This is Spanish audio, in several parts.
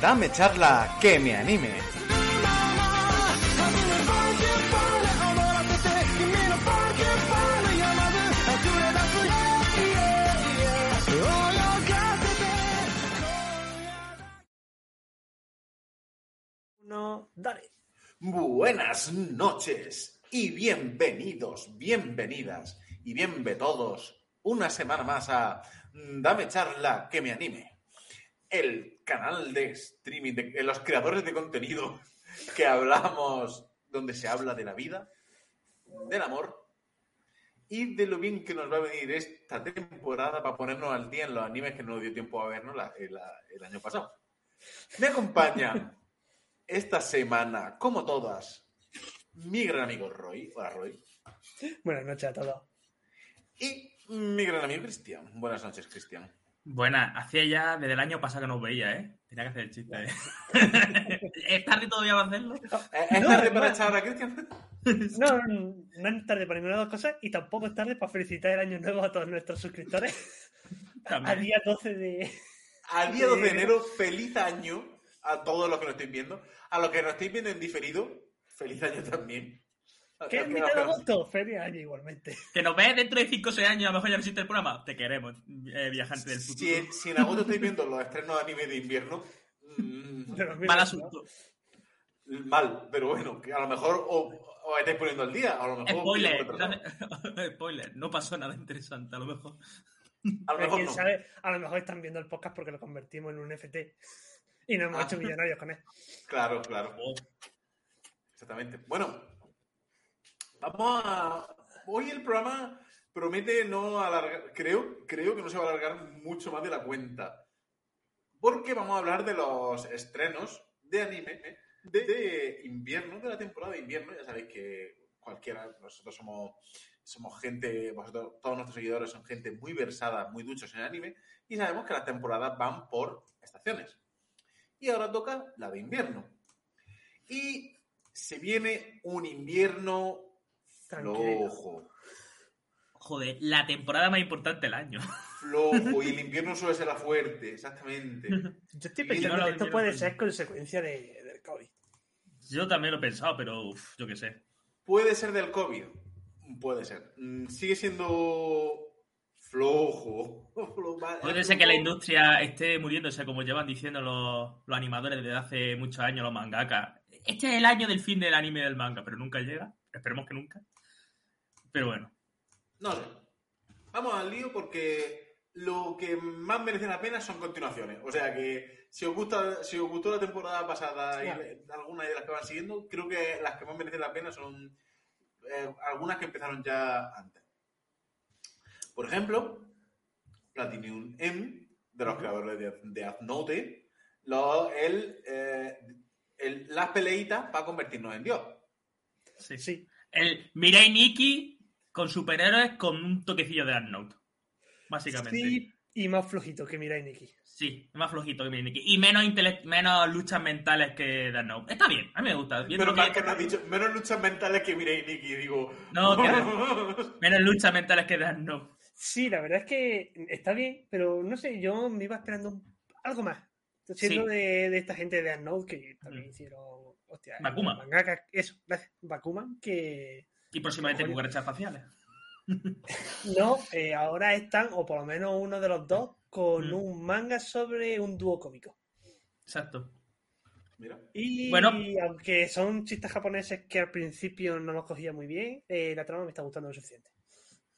Dame charla que me anime. No, dale. Buenas noches y bienvenidos, bienvenidas y bienve todos una semana más a Dame charla que me anime. El canal de streaming de los creadores de contenido que hablamos, donde se habla de la vida, del amor y de lo bien que nos va a venir esta temporada para ponernos al día en los animes que no nos dio tiempo a vernos la- la- el año pasado. Me acompaña esta semana, como todas, mi gran amigo Roy. Hola, Roy. Buenas noches a todos. Y mi gran amigo Cristian. Buenas noches, Cristian. Buena, hacía ya desde el año pasado que no os veía, ¿eh? Tenía que hacer el chiste. ¿eh? ¿Es tarde todavía para hacerlo? ¿Eh, ¿Es No, tarde para echar a Cristian? No, no, no es tarde para ninguna de las dos cosas y tampoco es tarde para felicitar el año nuevo a todos nuestros suscriptores. También. Al día 12 de. A día 12 de enero, feliz año a todos los que nos estáis viendo. A los que nos estáis viendo en diferido, feliz año también. ¿Qué es mitad de agosto? Feliz año igualmente. Que nos ves dentro de 5 o 6 años, a lo mejor ya no existe el programa. Te queremos, eh, viajante del futuro. Si, si en agosto estáis viendo los estrenos de anime de invierno, mm, los Mal asunto. mal, pero bueno, que a lo mejor os, os estáis poniendo al día, a lo mejor... Spoiler. retrasado. Spoiler. No pasó nada interesante, a lo mejor. A lo ¿no? mejor ¿Quién no. sabe? A lo mejor están viendo el podcast porque lo convertimos en un FT y nos hemos Ah. hecho millonarios con él. Claro, claro. Oh, Exactamente. Bueno, vamos a. Hoy el programa promete no alargar. Creo, creo que no se va a alargar mucho más de la cuenta. Porque vamos a hablar de los estrenos de anime de, invierno, de la temporada de invierno. Ya sabéis que cualquiera, nosotros somos, somos gente, vosotros, todos nuestros seguidores son gente muy versada, muy duchos en anime. Y sabemos que las temporadas van por estaciones. Y ahora toca la de invierno. Y se viene un invierno Tranquilo. flojo. Joder, la temporada más importante del año. Flojo. Y el invierno suele ser la fuerte, exactamente. Yo estoy pensando no que esto puede ser consecuencia de, del COVID. Yo también lo he pensado, pero uf, yo qué sé. Puede ser del COVID. Puede ser. Mm, Sigue siendo flojo. Puede ser que la industria esté muriéndose, como llevan diciendo los, los animadores desde hace muchos años, los mangakas. Este es el año del fin del anime y del manga, pero nunca llega. Esperemos que nunca. Pero bueno. No sé. Vamos al lío porque lo que más merece la pena son continuaciones. O sea que si os gusta, si os gustó la temporada pasada y algunas de las que van siguiendo, creo que las que más merecen la pena son eh, algunas que empezaron ya antes. Por ejemplo, Platinum M, de los creadores de, de Death Note, lo- el, eh, el- las peleitas para convertirnos en Dios. Sí. Sí. El Mirai Nikki con superhéroes con un toquecillo de Death Note. Básicamente. Sí. Sí, y más flojito que Mirai Nikki. más flojito que Mirai Nikki. Y menos, menos luchas mentales que Death Note. Está bien, a mí me gusta. Pero que- que has dicho, menos luchas mentales que Mirai Nikki, digo. No, Menos luchas mentales que Death Note. Sí, la verdad es que está bien, pero no sé, yo me iba esperando un- algo más. Siendo Sí. de, de esta gente de Unknown que también Mm. hicieron. Hostia, Bakuman. mangaka, eso, gracias. Bakuman, que Y próximamente cucarachas espaciales. no, eh, ahora están, o por lo menos uno de los dos, con Mm. un manga sobre un dúo cómico. Exacto. Mira. Y Bueno. aunque son chistes japoneses que al principio no los cogía muy bien, eh, la trama me está gustando lo suficiente.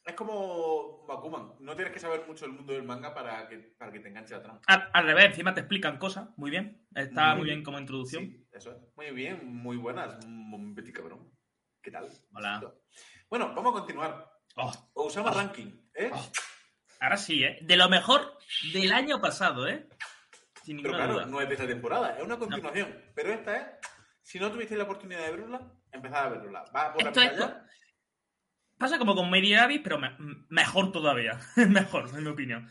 Es como Bakuman. No tienes que saber mucho del mundo del manga para que, para que te enganche la trama. Al, al revés, encima te explican cosas. Muy bien. Está Muy muy bien. bien como introducción. Sí, eso es. Muy bien, muy buenas. Un Betty cabrón. ¿Qué tal? Hola. Bueno, vamos a continuar. Oh, Osama Oh. Ranking, ¿eh? Oh. ahora sí, ¿eh? De lo mejor del año pasado, ¿eh? Sin Pero claro, duda. no es de esta temporada, es una continuación. Pero esta es, si no tuvisteis la oportunidad de verla, empezad a verla. Va por la Esto es- pantalla. Pasa como con Mary Abyss, pero me- mejor todavía. mejor, en mi opinión.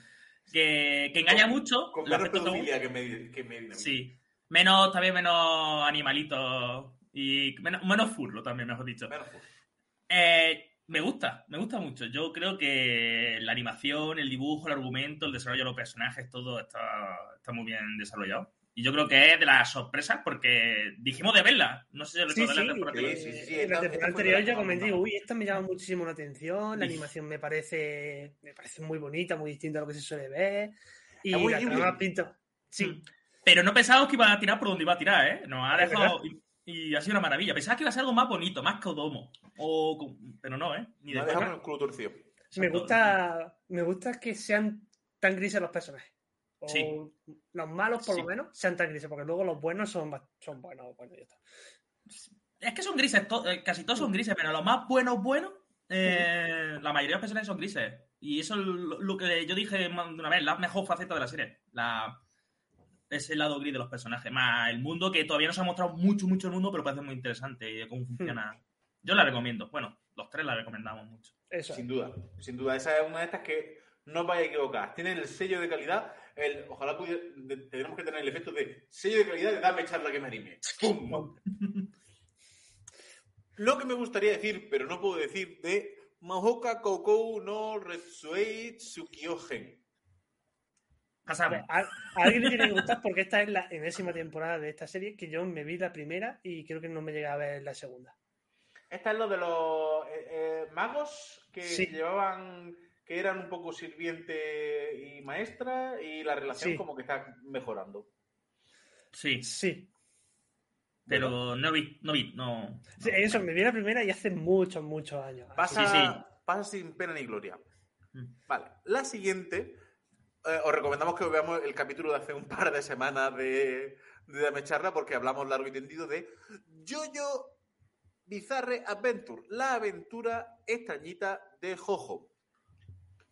Que, que engaña mucho. Con menos pedofilia que me Sí. Menos, también menos animalitos. Y menos, menos furlo también, mejor dicho. Menos furro. Eh, Me gusta, me gusta mucho. Yo creo que la animación, el dibujo, el argumento, el desarrollo de los personajes, todo está, está muy bien desarrollado. Y yo creo que es de las sorpresas porque dijimos de verla. No sé si Sí, recordáis sí, la temporada sí, anterior. sí, sí, sí, en la temporada anterior yo comenté, uy, esta me llama muchísimo la atención, la Sí. animación me parece, me parece muy bonita, muy distinta a lo que se suele ver. Y la trama pinta. Sí, Mm. Pero no pensábamos que iba a tirar por donde iba a tirar, ¿eh? Nos ha dejado. Y, ha sido una maravilla. Pensaba que iba a ser algo más bonito, más Kodomo. O, pero no, ¿eh? Ni Me de culo torcido. me Exacto. gusta, me gusta que sean tan grises los personajes. O Sí. los malos, por Sí. lo menos, sean tan grises, porque luego los buenos son, son buenos, bueno, ya está. Es que son grises, to- eh, casi todos son grises, pero los más buenos, buenos, eh, la mayoría de los personajes son grises. Y eso es lo, lo que yo dije una vez, la mejor faceta de la serie. La, ese lado gris de los personajes. Más el mundo que todavía no se ha mostrado mucho, mucho el mundo, pero parece muy interesante y cómo funciona. Yo la recomiendo. Bueno, los tres la recomendamos mucho. Eso. Sin duda, sin duda. Esa es una de estas que no os vais a equivocar. Tienen el sello de calidad. El, ojalá pudiera, de- tenemos que tener el efecto de sello de calidad de dame charla que me anime. ¡Pum! Lo que me gustaría decir, pero no puedo decir, de Mahoka Kokou no Retsuei Tsukiogen. Pasamos. A, a alguien le tiene que gustar porque esta es la enésima temporada de esta serie que yo me vi la primera y creo que no me llega a ver la segunda. Esta es lo de los eh, eh, magos que Sí. llevaban, que eran un poco sirviente y maestra, y la relación Sí. como que está mejorando. Sí, Sí. pero no vi, no vi, no. Sí, Eso, me vi la primera y hace muchos, muchos años. Pasa, Sí, sí. pasa sin pena ni gloria. Mm. Vale, la siguiente, eh, os recomendamos que veamos el capítulo de hace un par de semanas de, de Dame Charla, porque hablamos largo y tendido de Jojo Bizarre Adventure, la aventura extrañita de Jojo.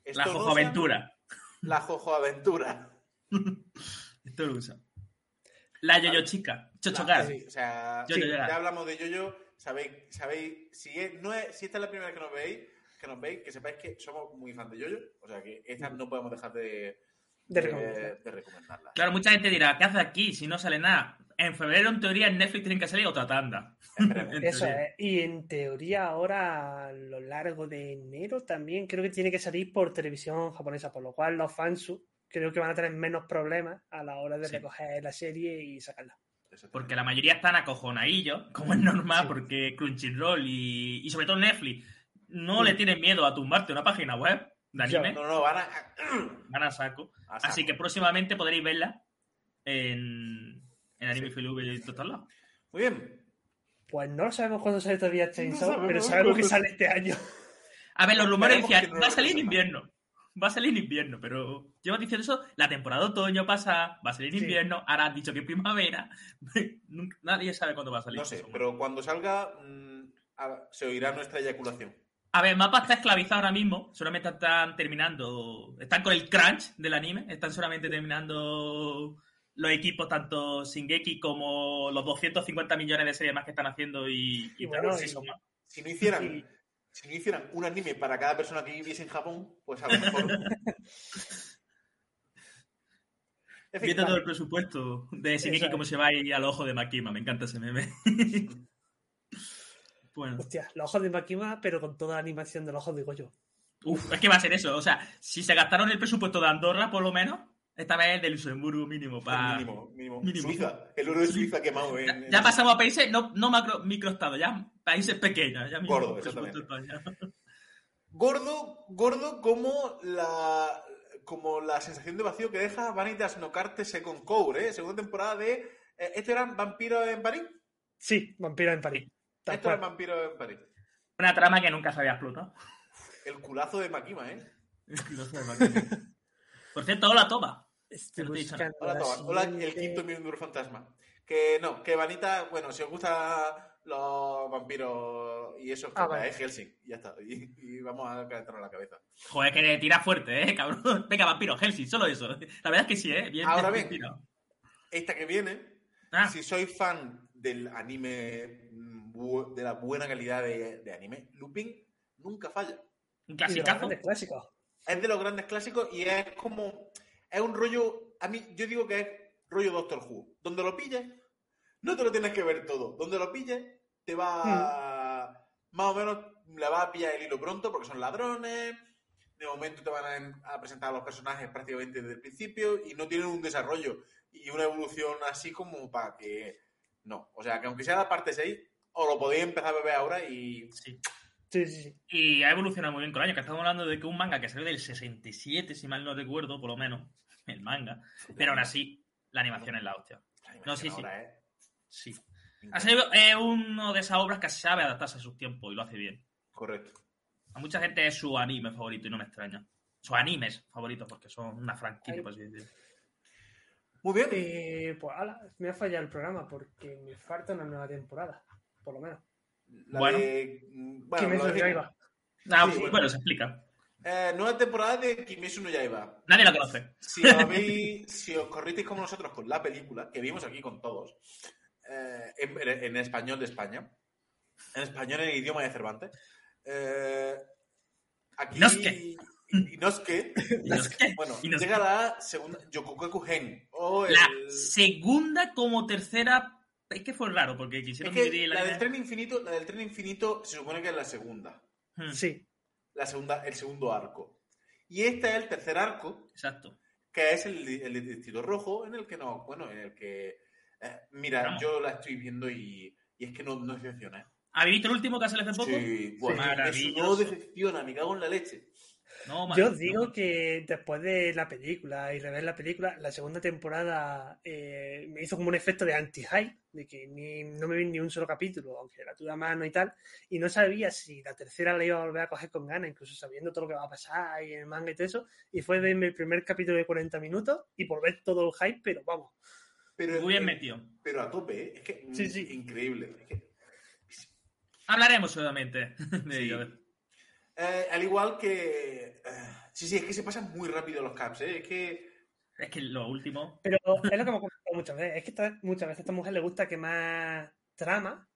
Esto La Jojo Aventura. La Jojo Aventura. Esto lo usa. La Yoyo Chica. Chochocar. Sí, o sea, Yo- sí, yo- yo- ya hablamos de Yoyo, sabéis, sabéis, si, es- no es, si esta es la primera vez que nos veis, que nos veis, que sepáis que somos muy fans de Yoyo, o sea que esta no podemos dejar de, De de- recomendar. de recomendarla. Claro, mucha gente dirá, ¿qué hace aquí si no sale nada? En febrero, en teoría, en Netflix tienen que salir otra tanda. Eso es. Y en teoría ahora, a lo largo de enero, también creo que tiene que salir por televisión japonesa, por lo cual los fans creo que van a tener menos problemas a la hora de Sí. recoger la serie y sacarla. Porque la mayoría están acojonadillos, como es normal, Sí. porque Crunchyroll y, y sobre todo Netflix no Sí. le tienen miedo a tumbarte una página web de anime, No, no, van a, van a saco. a saco. Así que próximamente podréis verla en, en Anime FLV y en todos lados. Muy bien. Pues no sabemos cuándo sale todavía Chainsaw, sabemos pero sabemos que sale este año. A ver, los rumores decían, no va a salir en invierno. Va a salir en invierno, pero llevan diciendo eso, la temporada de otoño pasa, va a salir en Sí. invierno, ahora han dicho que primavera. Nadie sabe cuándo va a salir. No sé, pero cuando salga mm, se oirá nuestra eyaculación. A ver, Mapa está esclavizado ahora mismo. Solamente están terminando. Están con el crunch del anime. Están solamente terminando los equipos, tanto Shingeki como los 250 millones de series más que están haciendo y, y Y bueno, Dragon y- Season más. Si no hicieran, si no hicieran un anime para cada persona que viviese en Japón, pues a lo mejor. Viendo todo el presupuesto de Shingeki como se va ahí al ojo de Makima. Me encanta ese meme. bueno, Hostia, los ojos de Makima, pero con toda la animación de los ojos de Goyo. uf, es que va a ser eso. O sea, si se gastaron el presupuesto de Andorra, por lo menos, esta vez el de Luxemburgo mínimo. Para... Mínimo, mínimo. Mínimo. Suiza, el oro de Suiza quemado en. Ya, en- ya pasamos a países no, no macro, microestados, ya países pequeños. Ya Gordo, exactamente. España. Gordo, gordo como la como la sensación de vacío que deja Vanitas no Carte Second Core, ¿eh? Segunda temporada de. eh, ¿Esto eran vampiros en París? Sí, Vampiro en París. Tal Esto eran cual. vampiros en París. Una trama que nunca se había explotado. El culazo de Makima, ¿eh? Por cierto, hola, toma. Estoy Pero te he dicho, buscando Hola, la Tomás. Hola, el quinto miembro fantasma. Que no, que Vanita, bueno, si os gustan los vampiros y eso, Ah, pues vale. es Helsing. Y ya está. Y, y vamos a calentarnos la cabeza. Joder, que le tira fuerte, eh, cabrón. Venga, vampiro, Helsing, solo eso. La verdad es que sí, eh. Bien, Ahora bien. Esta que viene, Ah, si sois fan del anime, bu- de la buena calidad de, de anime, Lupin nunca falla. un de clasicazo. grandes clásicos. Es de los grandes clásicos y es como. Es un rollo. A mí, yo digo que es rollo Doctor Who. Donde lo pilles, no te lo tienes que ver todo. Donde lo pilles, te va. más o menos le vas a pillar el hilo pronto porque son ladrones. De momento te van a, em, a presentar a los personajes prácticamente desde el principio y no tienen un desarrollo y una evolución así como para que. No. O sea, que aunque sea la parte 6, os lo podéis empezar a beber ahora y. Sí. Sí, sí, sí. Y ha evolucionado muy bien con el año, que estamos hablando de que un manga que salió del 67, si mal no recuerdo, por lo menos, el manga. Pero aún así, la animación es la hostia. No, sí, sí. Ahora, ¿eh? Sí. Ha sido eh, uno de esas obras que sabe adaptarse a sus tiempos y lo hace bien. Correcto. A mucha gente es su anime favorito y no me extraña. Sus animes favoritos, porque son una franquicia, por así decirlo. Muy bien. Eh, pues ala, me ha fallado el programa porque me falta una nueva temporada, por lo menos. La Bueno. de- bueno, Kimetsu no. Yaiba. Ah, Sí, bueno, bueno. se explica. Eh, nueva temporada de Kimetsu no Yaiba. Nadie la conoce. Si os, habéis- si os corristeis como nosotros con la película, que vimos aquí con todos, eh, en, en español de España, en español en el idioma de Cervantes, eh, aquí... Inosuke. y- Inosuke, Inosuke. bueno, Inosuke. llega la segunda Yokokaku Gen, o el- La segunda como tercera. Es que fue raro, porque Es quisieron que dividir el la del tren infinito, la del tren infinito se supone que es la segunda, Hmm, Sí, la segunda, el segundo arco. Y este es el tercer arco, Exacto. que es el, el de Distrito Rojo, en el que no, bueno, en el que, eh, mira, Vamos. yo la estoy viendo y, y es que no, no decepciona. ¿eh? ¿Habéis visto el último que sale hace poco? Sí, bueno, eso no Maravilloso. decepciona, me cago en la leche. No, yo man, digo no. que después de la película y rever la película, la segunda temporada eh, me hizo como un efecto de anti-hype, de que ni, no me vi ni un solo capítulo, aunque la tuve a mano y tal, y no sabía si la tercera la iba a volver a coger con ganas, incluso sabiendo todo lo que va a pasar y el manga y todo eso, y fue verme el primer capítulo de 40 minutos y por ver todo el hype, pero vamos. Pero, Muy bien metido. Pero a tope, ¿eh? es que Sí, sí. increíble. Es que, Hablaremos seguramente de Sí. ello. Eh, al igual que... eh, sí, sí, es que se pasan muy rápido los caps, ¿eh? es que... Es que lo último. Pero es lo que hemos comentado muchas veces, es que esta- muchas veces a esta mujer le gusta que más trama,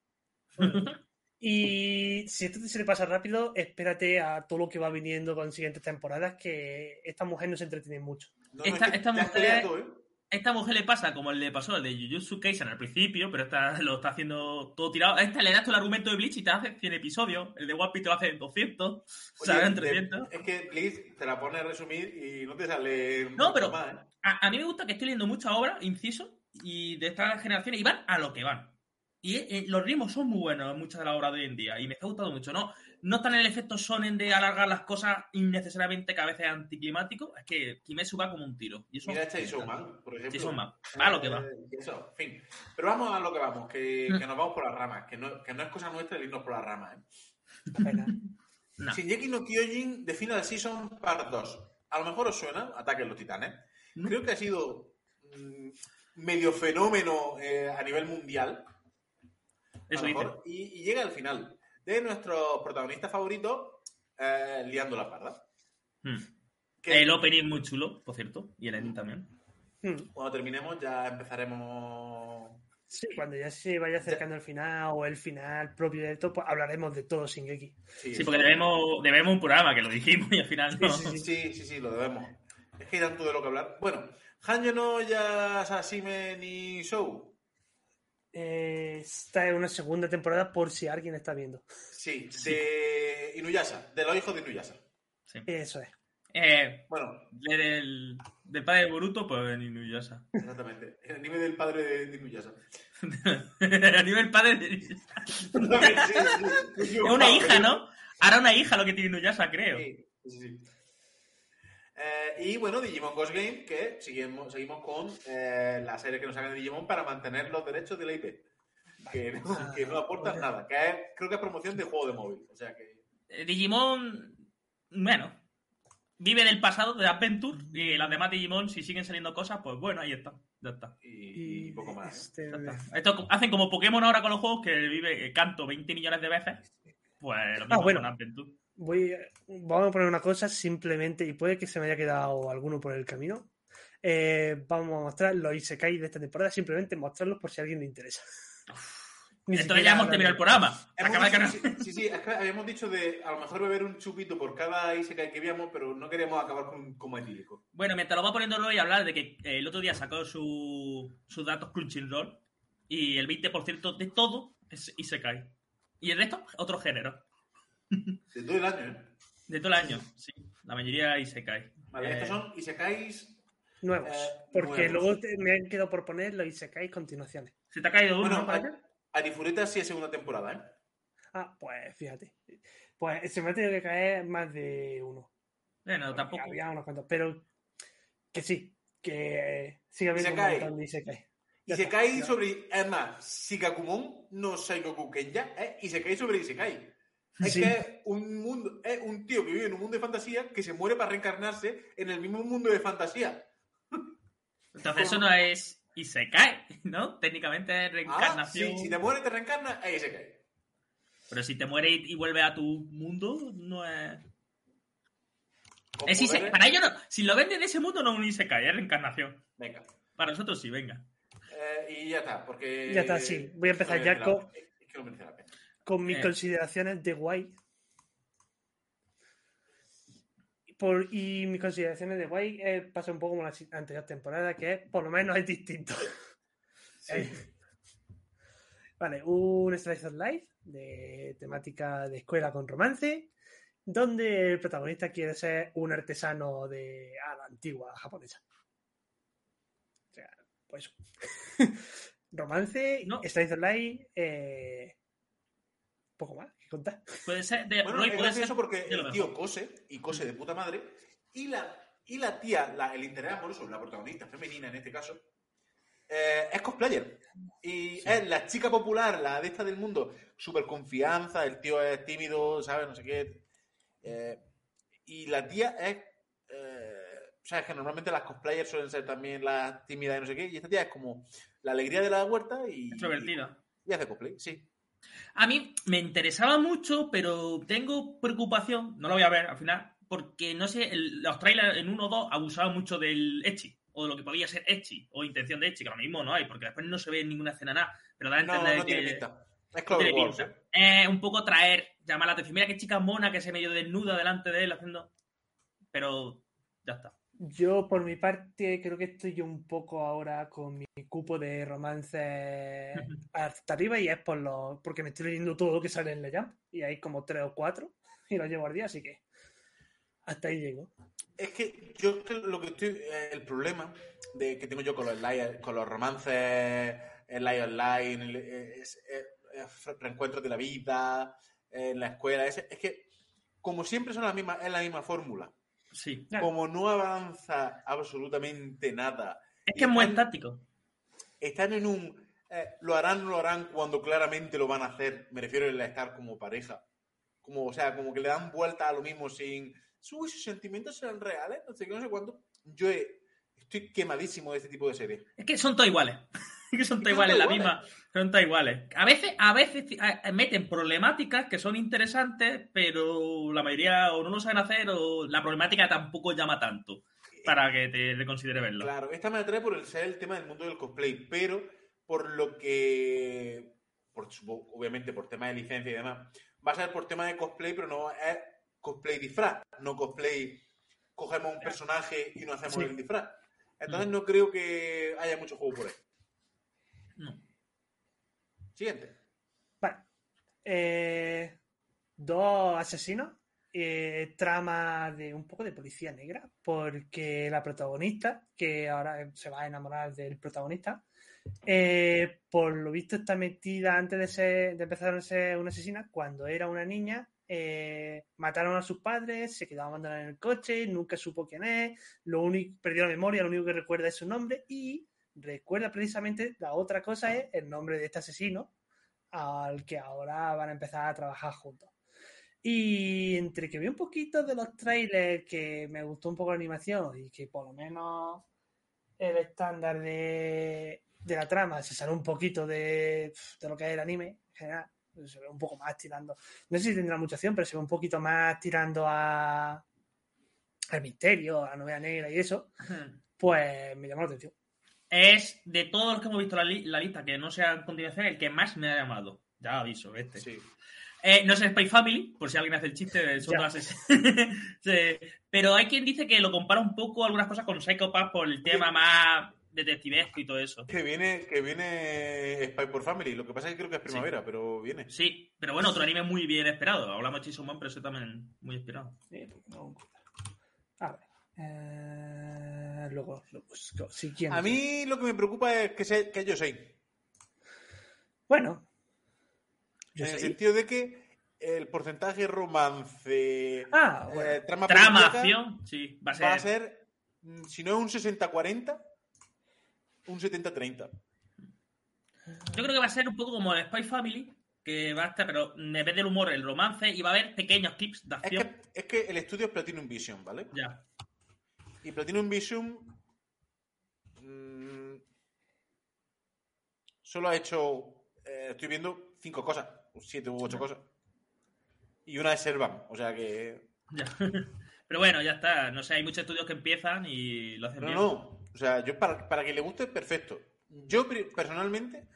Y si esto se le pasa rápido, espérate a todo lo que va viniendo con siguientes temporadas, que esta mujer no se entretiene mucho. No, Esta- es que esta mujer- ¿eh? A esta mujer le pasa como le pasó al de Jujutsu Kaisen al principio, pero esta lo está haciendo todo tirado. A esta le das todo el argumento de Bleach y te hace 100 episodios. El de One Piece te lo hace en 200. O sea, Oye, en de- 300. es que Blitz te la pone a resumir y no te sale. No, pero- más, ¿eh? A, a mí me gusta que estoy leyendo muchas obras, inciso, y de estas generaciones, y van a lo que van. Y eh, los ritmos son muy buenos en muchas de las obras de hoy en día, y me está gustando mucho. No, no están en el efecto sonen de alargar las cosas innecesariamente que a veces es anticlimático. Es que Kimetsu va como un tiro. Y eso Mira Chainsaw Man, por ejemplo. Chainsaw Man. Va a lo que va. Eh, eso, en fin. Pero vamos a lo que vamos, que, Mm. que nos vamos por las ramas, que no, que no es cosa nuestra el irnos por las ramas. ¿eh? No. No Kyojin The Final Season Part 2. A lo mejor os suena, Ataque a los Titanes. Creo que ha sido mm, medio fenómeno eh, a nivel mundial. a Eso dice. mejor, y, y llega al final de nuestros protagonistas favoritos eh, liando la parda. Mm. Que El opening muy chulo, por cierto, y el ending también. Hmm. cuando terminemos ya empezaremos. Sí, cuando ya se vaya acercando el final o el final propio de esto, pues hablaremos de todo Shingeki. Sí, Sí, porque debemos, debemos un programa, que lo dijimos y al final no. Sí, sí, Sí, sí, sí, lo debemos. Es que hay tanto de lo que hablar. Bueno, Hanyo no ya Sasime ni Show. Eh, esta es una segunda temporada por si alguien está viendo. Sí, de Inuyasha, de los hijos de Inuyasha. Sí. Eso es. Eh, Bueno, del, del padre de Boruto, pues en Inuyasha. exactamente. El anime del padre de, de Inuyasha. A nivel padre de... Sí, sí, sí. Es una hija, ¿no? Ahora una hija lo que tiene Inuyasha, creo. Sí, sí, sí. Eh, y bueno, Digimon Ghost Game, que seguimos, seguimos con eh, la serie que nos hagan de Digimon para mantener los derechos de la IP. Que no, que no aportan nada. Que es- creo que es promoción de juego de móvil. O sea que. Eh, Digimon, bueno, vive del pasado, de Adventure, y las demás Digimon, si siguen saliendo cosas, pues bueno, ahí está. Ya está. Y, y poco más. este, Ya está. Esto hacen como Pokémon ahora con los juegos que vive canto 20 millones de veces. Pues lo mismo Ah, bueno. con Adventure. Voy, vamos a poner una cosa simplemente, y puede que se me haya quedado alguno por el camino. Eh, vamos a mostrar los Isekai de esta temporada, simplemente mostrarlos por si a alguien le interesa. Entonces ya hemos terminado el programa. Dicho- sí, sí, sí, es que habíamos dicho de a lo mejor beber un chupito por cada Isekai que veíamos, pero no queríamos acabar con como etílico. Bueno, mientras lo va poniéndolo y hablar de que eh, el otro día sacó su- sus datos Crunchyroll y el 20% de todo es Isekai. Y el resto, otro género. De todo el año, ¿eh? De todo el año, sí. La mayoría Isekai. Vale, Eh, estos son Isekais. Nuevos. Eh, porque nuevos. luego te- me han quedado por poner los Isekai continuaciones. Se te ha caído uno, allá? Arifureta sí es segunda temporada, ¿eh? Ah, pues fíjate. Pues se me ha tenido que caer más de uno. Bueno, Porque tampoco. Había unos cuantos. Pero que sí, que sigue habiendo un Isekai. montón de Isekai. Ya Isekai está. sobre. Es más, Shikakumon no Saikoku Kenya, ¿eh? Isekai sobre Isekai. Es Sí. que es un mundo, es un tío que vive en un mundo de fantasía que se muere para reencarnarse en el mismo mundo de fantasía. Entonces eso no es Isekai, ¿no? Técnicamente es Ah, reencarnación. sí, si te mueres te reencarnas, es Isekai. Pero si te mueres y, y vuelves a tu mundo, no es. Para ellos no. Si lo venden de ese mundo, no es un Isekai, es reencarnación. Venga. Para nosotros sí, venga. Eh, y ya está, porque. Ya está, sí. Voy a empezar no ya con-. Es que no merece la pena. Con mis Eh. consideraciones de guay. Por, y mis consideraciones de guay eh, pasa un poco como la anterior temporada, que es, por lo menos es distinto. Sí. Vale, un Slice of Life de temática de escuela con romance, donde el protagonista quiere ser un artesano de a la antigua japonesa. O sea, pues romance, No. Slice of Life, eh, poco más que contar. Puede ser. De, Bueno, Roy, es puede ser. gracioso porque el tío cose y cose de puta madre. Y la, y la tía, la- el interés amoroso, la protagonista femenina en este caso, eh, es cosplayer. Y es la chica popular, la de esta del mundo, súper confianza, el tío es tímido, ¿sabes? No sé qué. Eh, y la tía es. Eh, ¿Sabes? Que normalmente las cosplayers suelen ser también las tímidas y no sé qué. Y esta tía es como la alegría de la huerta y. Extrovertida. Y hace cosplay, sí. A mí me interesaba mucho, pero tengo preocupación, no lo voy a ver al final, porque no sé, el- los trailers en 1 o 2 abusaban mucho del Echi, o de lo que podía ser Echi, o intención de Echi, que ahora mismo no hay, porque después no se ve en ninguna escena nada, pero da a entender no que tiene pinta. Es no tiene Wars, pinta. ¿eh? Es un poco traer, llamar la atención. Mira qué chica mona que se medio desnuda delante de él haciendo. Pero ya está. Yo, por mi parte, creo que estoy un poco ahora con mi cupo de romance hasta arriba y es por los, porque me estoy leyendo todo lo que sale en la Jump y hay como tres o cuatro y los llevo al día, así que hasta ahí llego. Es que yo creo lo que estoy. eh, el problema de, que tengo yo con los, con los romances, el live online, el- eh, es, es- es reencuentros de la vida, eh, en la escuela, es, es que, como siempre son las mismas, es la misma fórmula. Sí. Claro. Como no avanza absolutamente nada, Es que es muy estático. están en un. eh, lo harán, no lo harán cuando claramente lo van a hacer. Me refiero a estar como pareja. Como, o sea, como que le dan vuelta a lo mismo sin. Uy, sus sentimientos serán reales, no sé qué, no sé cuánto. Yo he- estoy quemadísimo de este tipo de series. Es que son todos iguales. Que son son iguales, la misma. Son todos iguales. A veces, a veces meten problemáticas que son interesantes, pero la mayoría o no lo saben hacer o la problemática tampoco llama tanto para que te reconsidere verlo. Claro, esta me atrae por el ser el tema del mundo del cosplay, pero por lo que. Por, obviamente por tema de licencia y demás. Va a ser por tema de cosplay, pero no es cosplay disfraz, no cosplay. Cogemos un personaje y no hacemos Sí. el disfraz. Entonces Mm. no creo que haya mucho juego por ahí. No. Siguiente. Vale. Eh, dos asesinos. trama de un poco de policía negra. Porque la protagonista, que ahora se va a enamorar del protagonista, eh, por lo visto está metida antes de, empezar a ser una asesina. Cuando era una niña, eh, mataron a sus padres, se quedó abandonada en el coche, nunca supo quién es, lo único, perdió la memoria, lo único que recuerda es su nombre y recuerda precisamente la otra cosa es el nombre de este asesino al que ahora van a empezar a trabajar juntos. Y entre que vi un poquito de los trailers que me gustó un poco la animación y que por lo menos el estándar de, de la trama se sale un poquito de, de lo que es el anime en general, se ve un poco más tirando, no sé si tendrá mucha acción, pero se ve un poquito más tirando a al misterio, a la novela negra y eso, pues me llamó la atención. Es de todos los que hemos visto la, li- la lista, que no sea en continuación, el que más me ha llamado. Ya aviso, este. Sí. Eh, no es Spy Family, por si alguien hace el chiste de son Sí, Pero hay quien dice que lo compara un poco algunas cosas con Psycho Pass por el tema más detectivesco y todo eso. Que viene, que viene Spy por Family. Lo que pasa es que creo que es primavera, pero viene. Sí, pero bueno, otro anime muy bien esperado. Hablamos de Chainsaw Man, pero ese también muy esperado. Sí, porque no- A ver. eh, luego lo busco. Siguiente. A mí lo que me preocupa es que, sea, que yo sé. Bueno. Yo En el sentido de que el porcentaje romance, Ah, bueno. eh, trama, Trama, acción, sí, va a ser. va a ser, mm, si no es un 60-40, un 70-30. Yo creo que va a ser un poco como el Spy Family, que va a estar, pero en vez del humor, el romance, y va a haber pequeños clips de Es acción. que, es que el estudio es Platinum Vision, ¿vale? Ya. Y Platinum Vision mm, solo ha hecho, eh, estoy viendo cinco cosas, siete u ocho cosas. Y una es Servan, o sea que... ya. Pero bueno, ya está. No sé, hay muchos estudios que empiezan y lo hacen No, bien. no, o sea, yo para, para que le guste, perfecto. Yo personalmente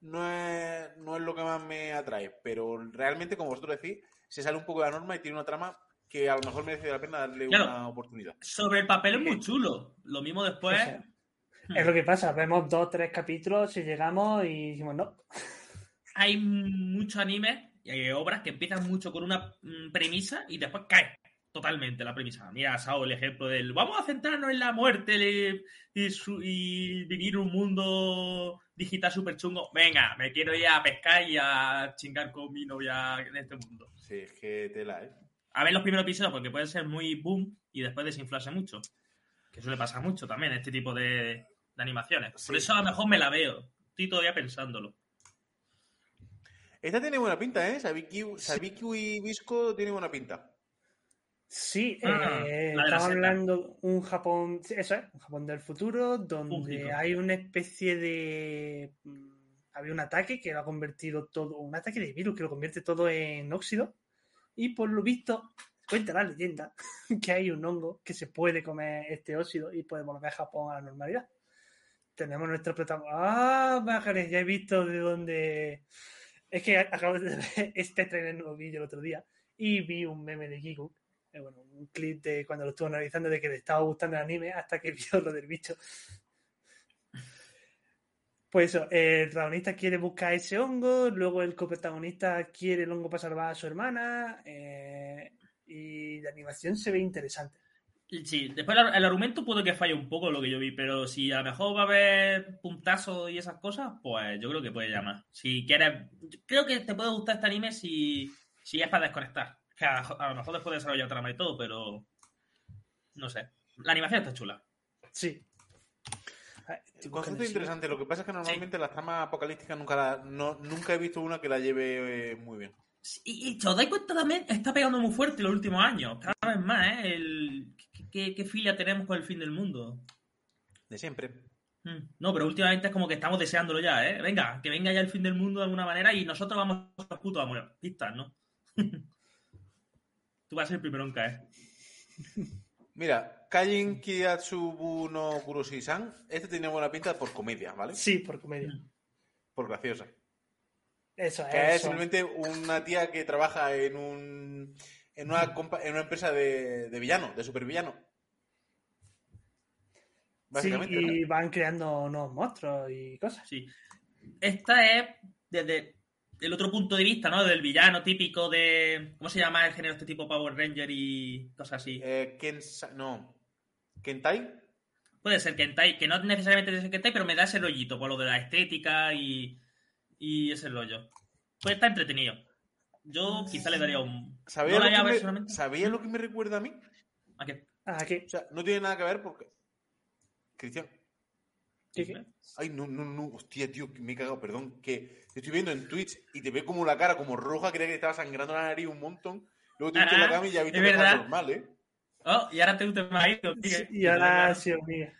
no es, no es lo que más me atrae, pero realmente, como vosotros decís, se sale un poco de la norma y tiene una trama que a lo mejor merece la pena darle Claro. una oportunidad. Sobre el papel es muy chulo. Lo mismo después. Sea, Es lo que pasa, vemos dos, tres capítulos y llegamos y decimos no. hay muchos animes y hay obras que empiezan mucho con una mm, premisa y después cae totalmente la premisa. Mira, Sao, el ejemplo del vamos a centrarnos en la muerte y, su- y vivir un mundo digital súper chungo. Venga, me quiero ir a pescar y a chingar con mi novia en este mundo. Sí, es que tela, ¿eh? A ver los primeros episodios porque puede ser muy boom y después desinflarse mucho. Que suele pasar mucho también este tipo de, de animaciones. Por eso a lo mejor me la veo. Estoy todavía pensándolo. Esta tiene buena pinta, ¿eh? Sabiku, Sabiku y Visco tiene buena pinta. Sí, Ah, eh, estamos hablando un Japón, sí, eso es, un Japón del futuro, donde hay una especie de... mm, Había un ataque que lo ha convertido todo, un ataque de virus que lo convierte todo en óxido, y por lo visto, cuenta la leyenda, que hay un hongo que se puede comer este óxido y puede volver a Japón a la normalidad. Tenemos nuestro protagonista. ¡Ah, bajares! Ya he visto de dónde... Es que acabo de ver este trailer nuevo vídeo el otro día y vi un meme de Gigu eh, bueno, un clip de cuando lo estuvo analizando de que le estaba gustando el anime hasta que vio lo del bicho. Pues eso, el protagonista quiere buscar ese hongo, luego el coprotagonista quiere el hongo para salvar a su hermana, eh, y la animación se ve interesante. Sí, después el, argumento puede que falle un poco lo que yo vi, pero si a lo mejor va a haber puntazos y esas cosas, pues yo creo que puede llamar. Si quieres, creo que te puede gustar este anime si, si es para desconectar. Que a, a lo mejor después desarrollar trama y todo, pero no sé. La animación está chula. Sí. El concepto es interesante. Lo que pasa es que normalmente las tramas apocalípticas nunca, la- no, nunca he visto una que la lleve eh, muy bien. Y, y dais cuenta también, está pegando muy fuerte los últimos años. Cada vez más, ¿eh? El, ¿qué, qué, filia tenemos con el fin del mundo? De siempre. Mm, No, pero últimamente es como que estamos deseándolo ya, ¿eh? Venga, que venga ya el fin del mundo de alguna manera y nosotros vamos a los putos a morir. Pistas, ¿no? Tú vas a ser el primero en caer. Mira, Kajin Kiyatsubu no Kuroshi-san, este tiene buena pinta por comedia, ¿vale? Sí, por comedia. Por graciosa. Eso es. Que es simplemente una tía que trabaja en un en una, compa- en una empresa de, de villano, de supervillano. Básicamente. Sí, ¿no? y van creando nuevos monstruos y cosas. Sí. Esta es desde el otro punto de vista, ¿no? Del villano típico de. ¿Cómo se llama el género este tipo Power Ranger y cosas así? Eh, Kensa- no. Kentai. Puede ser Kentai, que no necesariamente es Kentai, pero me da ese rollito por lo de la estética y, y ese rollo. Puede estar entretenido. Yo quizá le daría un. ¿Sabía, no la lo, que me. ¿Sabía lo que me recuerda a mí? ¿A qué? Ah, ¿qué? O sea, no tiene nada que ver porque. Cristian. ¿Qué, qué? Ay, no, no, no. Hostia, tío, que me he cagado, perdón. Que te estoy viendo en Twitch y te ve como la cara como roja, creía que te estaba sangrando la nariz un montón. Luego te he visto en la Ah, cama y ya es que está normal, ¿eh? Oh, y ahora te gusta más ido, tío. Sí, y ahora sí, mía.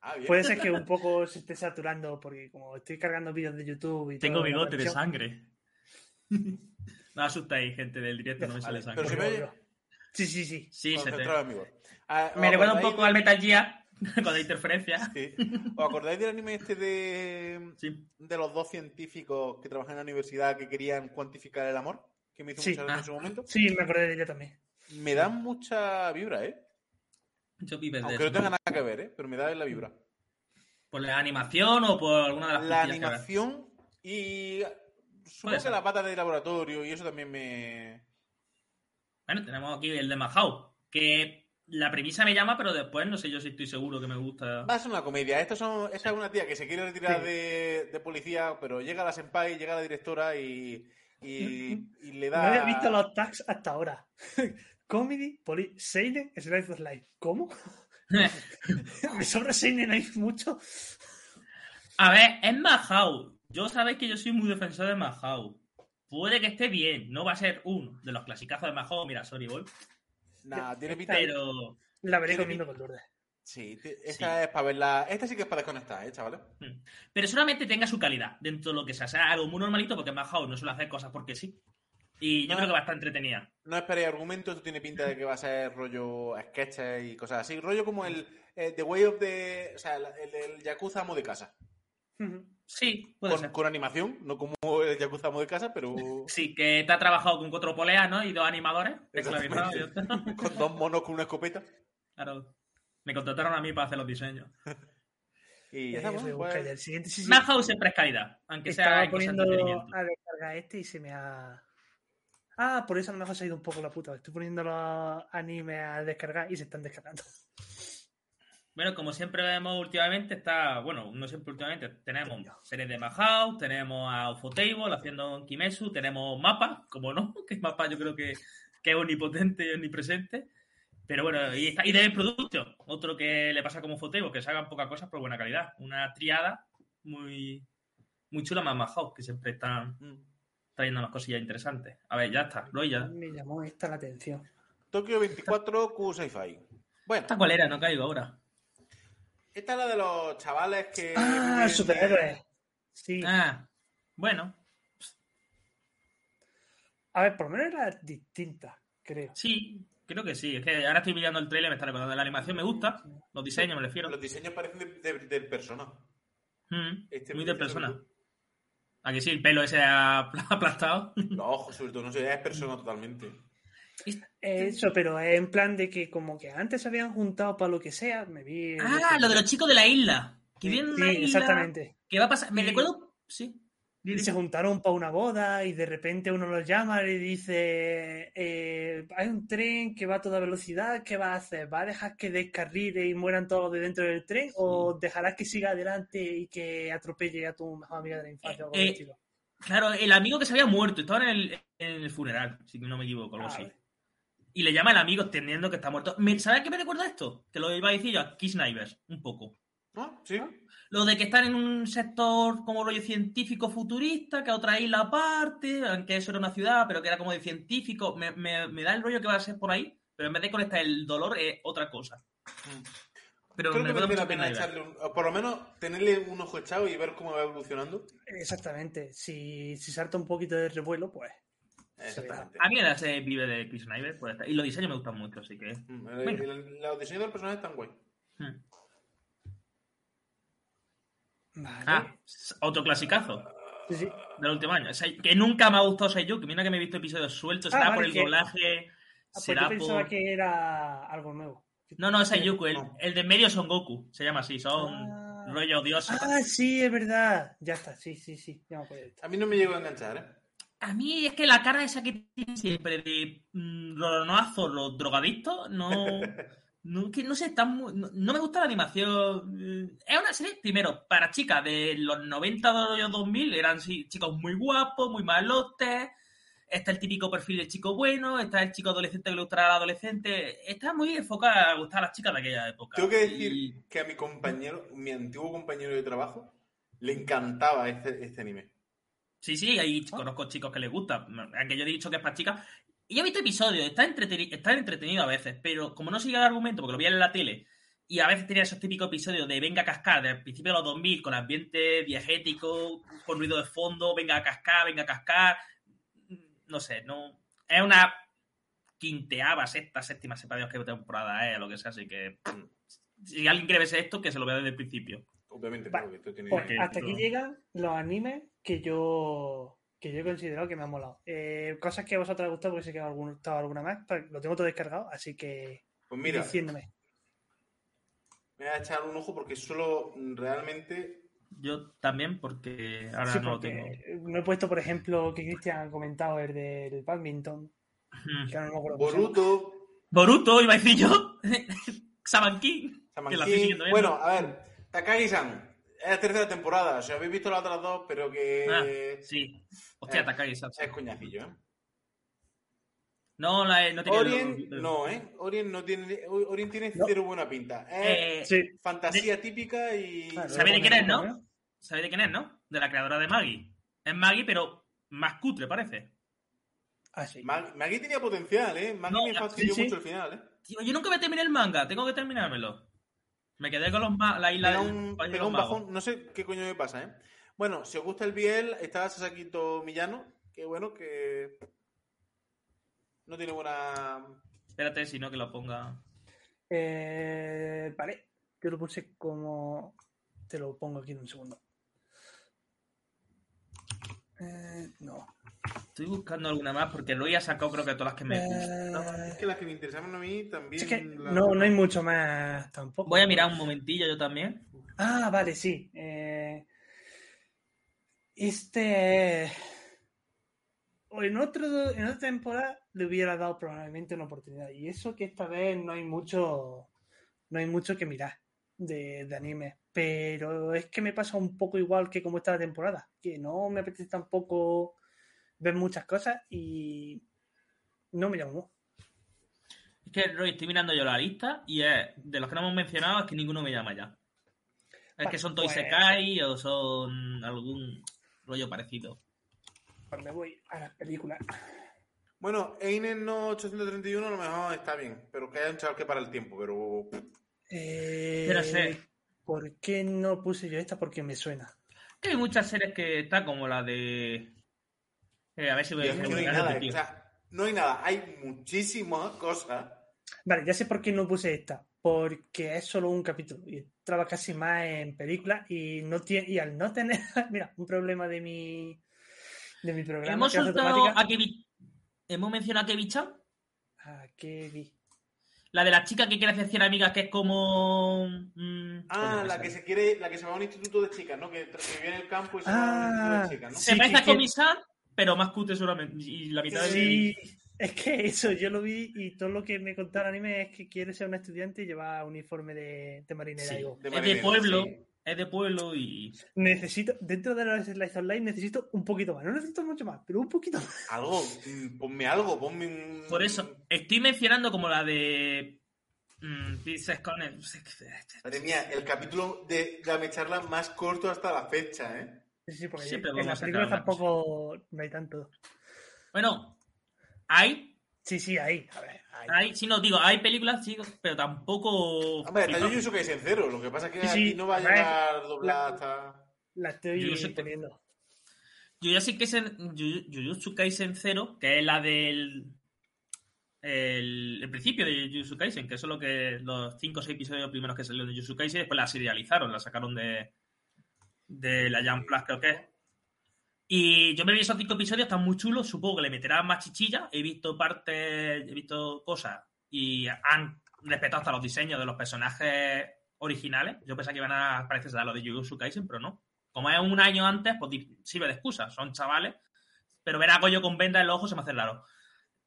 Ah. Puede ser que un poco se esté saturando porque como estoy cargando vídeos de YouTube y Tengo todo, la bigote de sangre. no asustáis, gente del directo, no me sale sangre. pero si me Sí, sí, sí. Sí, se te... Ah, Me ¿os recuerda un poco de- al Metal Gear, cuando hay interferencia. Sí. ¿Os acordáis del anime este de, Sí. de los dos científicos que trabajan en la universidad que querían cuantificar el amor? Que me hizo Sí. mucha gracia Ah. en su momento. Sí, me acordé de ella también. Me dan mucha vibra, ¿eh? Yo vives de Aunque no tenga nada que ver, ¿eh? Pero me da la vibra. ¿Por la animación o por alguna de las La que animación y supongo que la pata de laboratorio y eso también me... Bueno, tenemos aquí el de Mahou, que la premisa me llama, pero después no sé yo si estoy seguro que me gusta. Va a ser una comedia. Estos son, esta es una tía que se quiere retirar Sí. de, de policía, pero llega la senpai, llega la directora y, y, y le No da... había visto los tags hasta ahora. Comedy, poli, Seinen, Slice of Life. ¿Cómo? Me sobra Seinen ahí mucho. A ver, es Mahou. Yo sabéis que yo soy muy defensor de Mahou. Puede que esté bien, no va a ser uno de los clasicazos de Mahou. Mira, sorry, boy. Nah, tiene pinta... Pero. La veré comiendo con Lourdes. Sí, esta es para verla... Esta sí que es para desconectar, ¿eh, chavales? Pero solamente tenga su calidad dentro de lo que sea. O sea, algo muy normalito porque Mahou no suele hacer cosas porque sí. Y yo No. creo que va a estar entretenida. No esperéis argumentos, esto tiene pinta de que va a ser rollo sketches y cosas así. Rollo como el eh, The Way of the... O sea, el, el, el Yakuza amo de casa. Sí, puede Con, ser. con animación, no como el Yakuza amo de casa, pero Sí, que te ha trabajado con cuatro poleas, ¿no? Y dos animadores. con dos monos con una escopeta. Claro. Me contrataron a mí para hacer los diseños. Y ya Eh, pues- ya el siguiente, sí, sí. Mahou siempre es calidad, aunque sea Estaba poniendo a descargar este y se me ha. Ah, por eso a lo mejor se ha ido un poco la puta. Estoy poniendo los animes a descargar y se están descargando. Bueno, como siempre vemos últimamente, está, bueno, no siempre últimamente, tenemos series de Mahou, tenemos a Ufotable haciendo Kimetsu, tenemos Mapa, como no, que Mapa yo creo que, que es omnipotente y omnipresente. Pero bueno, y, está, y Devil Production, otro que le pasa como Ufotable, que se hagan pocas cosas por buena calidad. Una triada muy, muy chula más Mahou, que siempre están Trayendo unas cosillas interesantes. A ver, ya está, lo ya. Me llamó esta la atención. Tokio 24 Q Sci-Fi. Bueno, ¿Esta cuál era? No caigo ahora. esta es la de los chavales que. Ah, superhéroes. Sí. Ah, bueno, A ver, por lo menos era distinta, creo. Sí, creo que sí. Es que ahora estoy mirando el trailer, me está recordando. La animación me gusta, los diseños me refiero. Los diseños parecen de- de- del persona. Mm, Este muy me de dice persona. ¿A que sí? El pelo ese apl- aplastado. Los ojos, sobre todo, no sé, es persona totalmente. Eso, pero en plan de que como que antes se habían juntado para lo que sea, me vi... Ah, lo de los chicos de la isla. Que Sí, vienen Sí, isla. exactamente. ¿Qué va a pasar? Me Y- recuerdo. Sí. Y se juntaron para una boda y de repente uno los llama y dice, eh, hay un tren que va a toda velocidad, ¿qué va a hacer? ¿Va a dejar que descarrile y mueran todos de dentro del tren o dejarás que siga adelante y que atropelle a tu mejor amiga de la infancia? o algo por el Eh? Claro, el amigo que se había muerto, estaba en el, en el funeral, si no me equivoco, algo Ah, así. Y le llama el amigo entendiendo que está muerto. Me- ¿Sabes qué me recuerda esto? Que lo iba a decir yo a Kiss Snipers, un poco. ¿No? Sí. Lo de que están en un sector como rollo científico futurista, que a otra isla aparte, aunque eso era una ciudad, pero que era como de científico, me, me- me da el rollo que va a ser por ahí, pero en vez de conectar el dolor es otra cosa. Pero Creo me que merece la pena echarle un, o por lo menos tenerle un ojo echado y ver cómo va evolucionando. Exactamente. Si, si salta un poquito de revuelo, pues... Exactamente. A mí la serie vive de Chris Snyder, pues, y los diseños me gustan mucho, así que... Mm, el- Venga. el- Los diseños del personaje están guay. hmm. Vale. Ah, otro clasicazo Sí, sí. del último año. O sea, que nunca me ha gustado Seiyuki. Mira que me he visto episodios sueltos, Ah, será vale, por el que- doblaje, Ah, pues yo pensaba por... que era algo nuevo. No, no, es Seiyuku, el, el de en medio son Goku, se llama así, son Ah. rollo odiosos. Ah, sí, es verdad. Ya está, sí, sí, sí. Ya me. A mí no me llegó a enganchar, ¿eh? A mí es que la cara esa que tiene siempre de mm, rolonazo, los drogadictos, no. No, que no sé, está muy- no, no me gusta la animación. Es una serie, primero, para chicas de los 90 de los 2000, eran sí, chicos muy guapos, muy malotes. Está el típico perfil del chico bueno, está el chico adolescente que le gustará al adolescente. Está muy enfocada a gustar a las chicas de aquella época. Tengo que decir Y- que a mi compañero, mi antiguo compañero de trabajo, le encantaba este, este anime. Sí, sí, ahí conozco chicos que les gusta. Aunque yo he dicho que es para chicas. Y he visto episodios, está, entreteni- está entretenido a veces, pero como no sigue el argumento, porque lo veía en la tele, y a veces tenía esos típicos episodios de venga a cascar, del principio de los 2000, con ambiente diegético, con ruido de fondo, venga a cascar, venga a cascar. No sé, no. Es una quinteava, sexta, séptima, sepa Dios qué temporada es, o lo que sea, así que. Si alguien quiere verse esto, que se lo vea desde el principio. Obviamente, Vale. porque esto tiene... Pues que hasta aquí llegan los animes que yo que yo he considerado que me han molado. Eh, cosas que a vosotros os ha gustado, porque sé que os ha gustado alguna más. pero Lo tengo todo descargado, así que Pues mira, diciéndome. Me voy a echar un ojo porque solo realmente. Yo también, porque ahora Sí, no lo porque tengo. me he puesto, por ejemplo, que Cristian ha comentado el del badminton. Que no me. Boruto, Boruto, iba a decir yo. Saban King. King. Bueno, a ver, Takagi-san. Es la tercera temporada. O sea, habéis visto las otras dos, pero que. Ah, sí. Hostia, Eh, Satsu. Es coñacillo, ¿eh? No, la, no tenía Orient, el- no, ¿eh? Orient no tiene. Orient tiene No. cero buena pinta. Es Eh, Sí. fantasía típica y. Claro, ¿Sabéis de quién es, no? ¿no? ¿Sabéis de quién es, no? De la creadora de Maggie. Es Maggie, pero más cutre, parece. Ah, sí. Mag- Maggie tenía potencial, ¿eh? Maggie No, me fastidió sí, sí. mucho el final, ¿eh? Tío, yo nunca me terminé el manga, tengo que terminármelo. Me quedé con los ma- la isla un, de los un bajón, no sé qué coño me pasa, ¿eh? Bueno, si os gusta el Biel, está Sasakito Millano, que bueno, que no tiene buena... Espérate, si no que lo ponga. Eh, vale, yo lo puse como. Te lo pongo aquí en un segundo. Eh, no. Estoy buscando alguna más porque Roy ha sacado creo que todas las que me gustan. Eh, Es que las que me interesaban a mí también... es que las- no, no hay mucho más tampoco. Voy a mirar un momentillo yo también. Ah, vale, sí. Eh, este. O en, otro, en otra temporada le hubiera dado probablemente una oportunidad. Y eso que esta vez no hay mucho. No hay mucho que mirar de, de anime. Pero es que me pasa un poco igual que como esta temporada. Que no me apetece tampoco ver muchas cosas y no me llamó. Es que Roy, estoy mirando yo la lista y es, de los que no hemos mencionado es que ninguno me llama ya. Es que son Toy pues- Sekai o son algún rollo parecido. Pues me voy a las películas. Bueno, Einen no 831 a lo mejor está bien, pero que haya un chaval que para el tiempo, pero... Eh, Pero sé. ¿Por qué no puse yo esta? Porque me suena. Que hay muchas series que está como la de. Eh, a ver si voy a no hay nada, o sea, no hay nada, hay muchísimas cosas. Vale, ya sé por qué no puse esta. Porque es solo un capítulo. Y traba casi más en películas. Y no tiene, y al no tener, mira, un problema de mi de mi programa. Hemos soltado a Kevin. Hemos mencionado a Kevin Chan. ¿A qué vi? La de la chica que quiere hacer 100 amigas, que es como. mm, Ah, la que se quiere, la que se va a un instituto de chicas, ¿no? Que, que vive en el campo y se va a Ah, un instituto de chicas, ¿no? Se Sí, parece a Comisar, pero más cutre solamente. Y la mitad de. Sí, es que eso yo lo vi y todo lo que me contaba el anime es que quiere ser un estudiante y lleva uniforme de, de marinera. Sí. Digo, De es de pueblo. sí. Es de pueblo y. necesito, dentro de los Slice Online necesito un poquito más. No necesito mucho más, pero un poquito más. Algo, mm, ponme algo, ponme un... Por eso, estoy mencionando como la de. mm, Princess Connect. Madre mía, el capítulo de Dame Charla más corto hasta la fecha, ¿eh? Sí, sí, porque Siempre en las películas tampoco no hay tanto. Bueno, hay. Sí, sí, ahí. A ver, ahí. Hay, sí, no, digo, hay películas, sí, pero tampoco. Hombre, está Jujutsu Kaisen cero, lo que pasa es que Sí, sí, aquí no va a llegar doblada hasta... La estoy Yo sé que- poniendo. Jujutsu Kaisen, Juju- Jujutsu Kaisen 0, que es la del. El, el principio de Jujutsu Kaisen, que eso es lo que los 5 o 6 episodios primeros que salieron de Jujutsu Kaisen, después la serializaron, la sacaron de, de la Jump Plus, creo que es. Y yo me vi esos 5 episodios, están muy chulos, supongo que le meterán más chichilla, he visto partes, he visto cosas y han respetado hasta los diseños de los personajes originales. Yo pensaba que iban a parecerse a los de Jujutsu Kaisen, pero no. Como es un año antes, pues sirve de excusa. Son chavales. Pero ver a Goyo con venda en los ojos se me hace raro.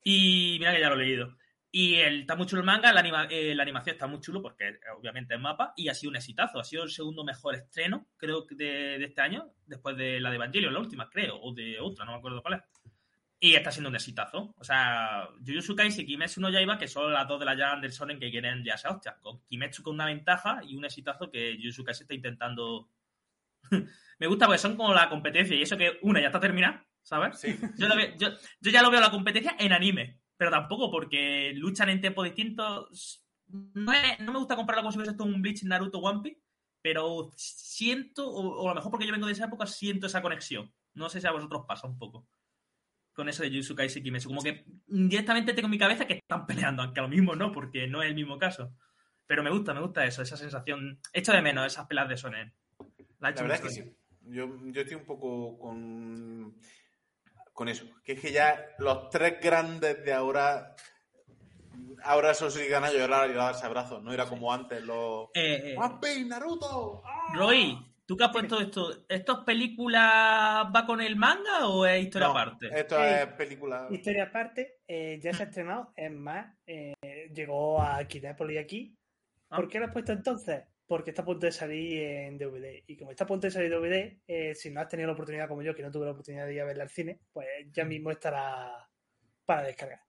Y mira que ya lo he leído. Y el, está muy chulo el manga, la, anima- eh, la animación está muy chulo porque eh, obviamente es mapa y ha sido un exitazo. Ha sido el segundo mejor estreno, creo, de, de este año, después de la de Evangelion, la última, creo, o de otra, no me acuerdo cuál es. Y está siendo un exitazo. O sea, Jujutsu Kaisen y Kimetsu no Yaiba, que son las dos de la Jan del Sonen que quieren ya esa hostia. Con Kimetsu con una ventaja y un exitazo que Jujutsu Kaisen está intentando... Me gusta porque son como la competencia y eso que una ya está terminada, ¿sabes? Sí. Yo, lo veo- yo, yo ya lo veo la competencia en anime, pero tampoco porque luchan en tiempos distintos. No, es- no me gusta compararlo como si fuese esto un Bleach, Naruto, One Piece, pero siento, o, o a lo mejor porque yo vengo de esa época, siento esa conexión. No sé si a vosotros pasa un poco. Con eso de Jujutsu Kaisen y Kimetsu. Como que directamente tengo en mi cabeza que están peleando, aunque a lo mismo no, porque no es el mismo caso. Pero me gusta, me gusta eso, esa sensación. Echo de menos esas pelas de Sonen. La, verdad es que sí. Yo, yo estoy un poco con, con eso. Que es que ya los tres grandes de ahora ahora eso sí gana llorar y darse abrazos, no era como antes los... Eh, eh, ¡One Piece, Naruto! ¡Ah! Roy, ¿tú que has puesto esto? ¿Esto es película va con el manga o es historia No, aparte? Esto Eh, es película... Historia aparte, eh, ya se ha estrenado, es más, eh, llegó a Kinépolis aquí. Ah. ¿Por qué lo has puesto entonces? Porque está a punto de salir en DVD. Y como está a punto de salir en DVD, eh, si no has tenido la oportunidad como yo, que no tuve la oportunidad de ir a verla al cine, pues ya mismo estará para descargar.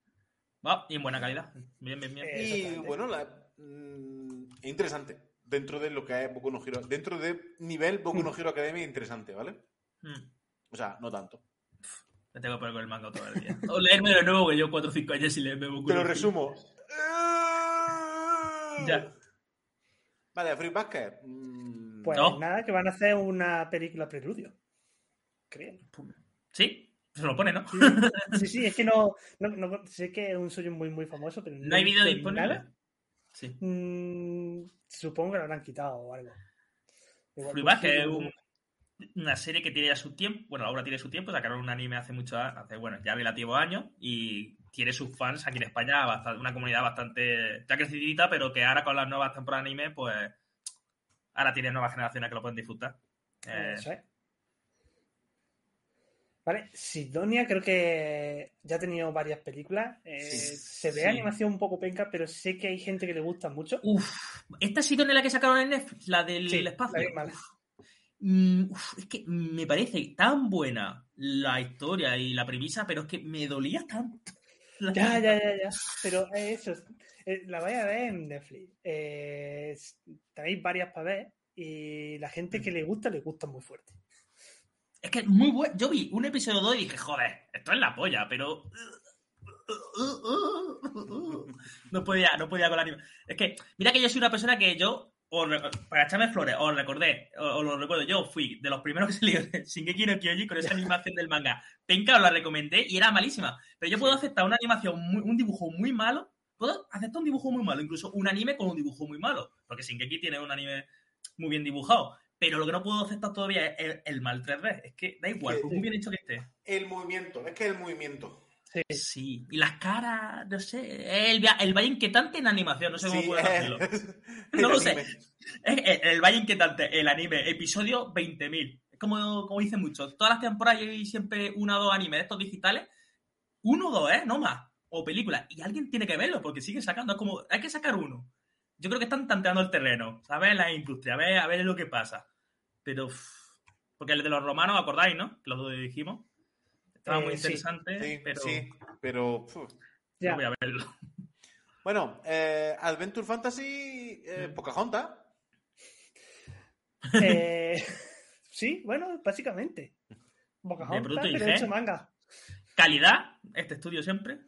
Ah, y en buena calidad. Bien, bien, bien. Eh, Y bueno, la, mm, es interesante. Dentro de lo que es Boku no Hero. Dentro de nivel Boku no Hero Academia, interesante, ¿vale? Mm. O sea, no tanto. Me tengo que poner con el manga todo el día. O leerme de nuevo, que yo 4 o 5 años y leerme Boku Te lo no resumo. Ya. Vale, Free Basket. mm, Pues No. nada, que van a hacer una película preludio. Creo. Sí, se lo pone, ¿no? Sí, sí, es que no, no, no- sé que es un suyo muy, muy famoso, pero ¿No hay visto disponible? nada. Sí. Mm, supongo que lo habrán quitado o algo. Igual, Free pues, Basket es un- una serie que tiene ya su tiempo. Bueno, la obra tiene su tiempo. Sacaron un anime hace mucho, hace, bueno, ya relativos años. Y tiene sus fans aquí en España, bastante, una comunidad bastante ya crecidita, pero que ahora con las nuevas temporadas de anime, pues ahora tiene nuevas generaciones que lo pueden disfrutar. Eh, Eso es. Vale, Sidonia creo que ya ha tenido varias películas. Eh, Sí, se ve sí. animación un poco penca, pero sé que hay gente que le gusta mucho. Uf, esta ha sido en la que sacaron en Netflix, la del Sí, espacio. la. Mm, uf, es que me parece tan buena la historia y la premisa, pero es que me dolía tanto. Ya, ya, ya, ya. Pero eso, la vais a ver en Netflix. Eh, tenéis varias para ver y la gente que le gusta, le gusta muy fuerte. Es que es muy bueno. Yo vi un episodio 2 y dije, joder, esto es la polla, pero. No podía, no podía con la anime. Es que, mira que yo soy una persona que yo, os para echarme flores, os recordé, os, lo recuerdo, yo fui de los primeros que salió de Shingeki no Kyoji con esa animación del manga. Penca, os la recomendé y era malísima. Pero yo puedo aceptar una animación, muy- un dibujo muy malo, puedo aceptar un dibujo muy malo, incluso un anime con un dibujo muy malo. Porque Shingeki tiene un anime muy bien dibujado. Pero lo que no puedo aceptar todavía es el, el mal 3D. Es que da igual, por muy bien hecho que esté. El movimiento, es que el movimiento. Sí. Sí, y las caras, no sé, el, el valle inquietante en animación, no sé cómo Sí, puedo decirlo. es- No lo sé. anime. Es el, el valle inquietante, el anime, episodio 20.000. Es como, como dicen muchos, todas las temporadas hay siempre uno o dos animes de estos digitales, uno o dos, ¿eh? No más, o películas, y alguien tiene que verlo porque siguen sacando, es como, hay que sacar uno. Yo creo que están tanteando el terreno, ¿sabes? La industria, a ver, a ver lo que pasa. Pero, porque el de los romanos, ¿acordáis, no? Que los dijimos. Estaba Eh, muy sí. interesante, Sí, pero sí, pero... uf. Ya. no voy a verlo. Bueno, eh, Adventure Fantasy, eh, Mm. Pocahontas. Eh, sí, bueno, básicamente. Pocahontas, Bruto y pero G. hecho manga. Calidad, este estudio siempre.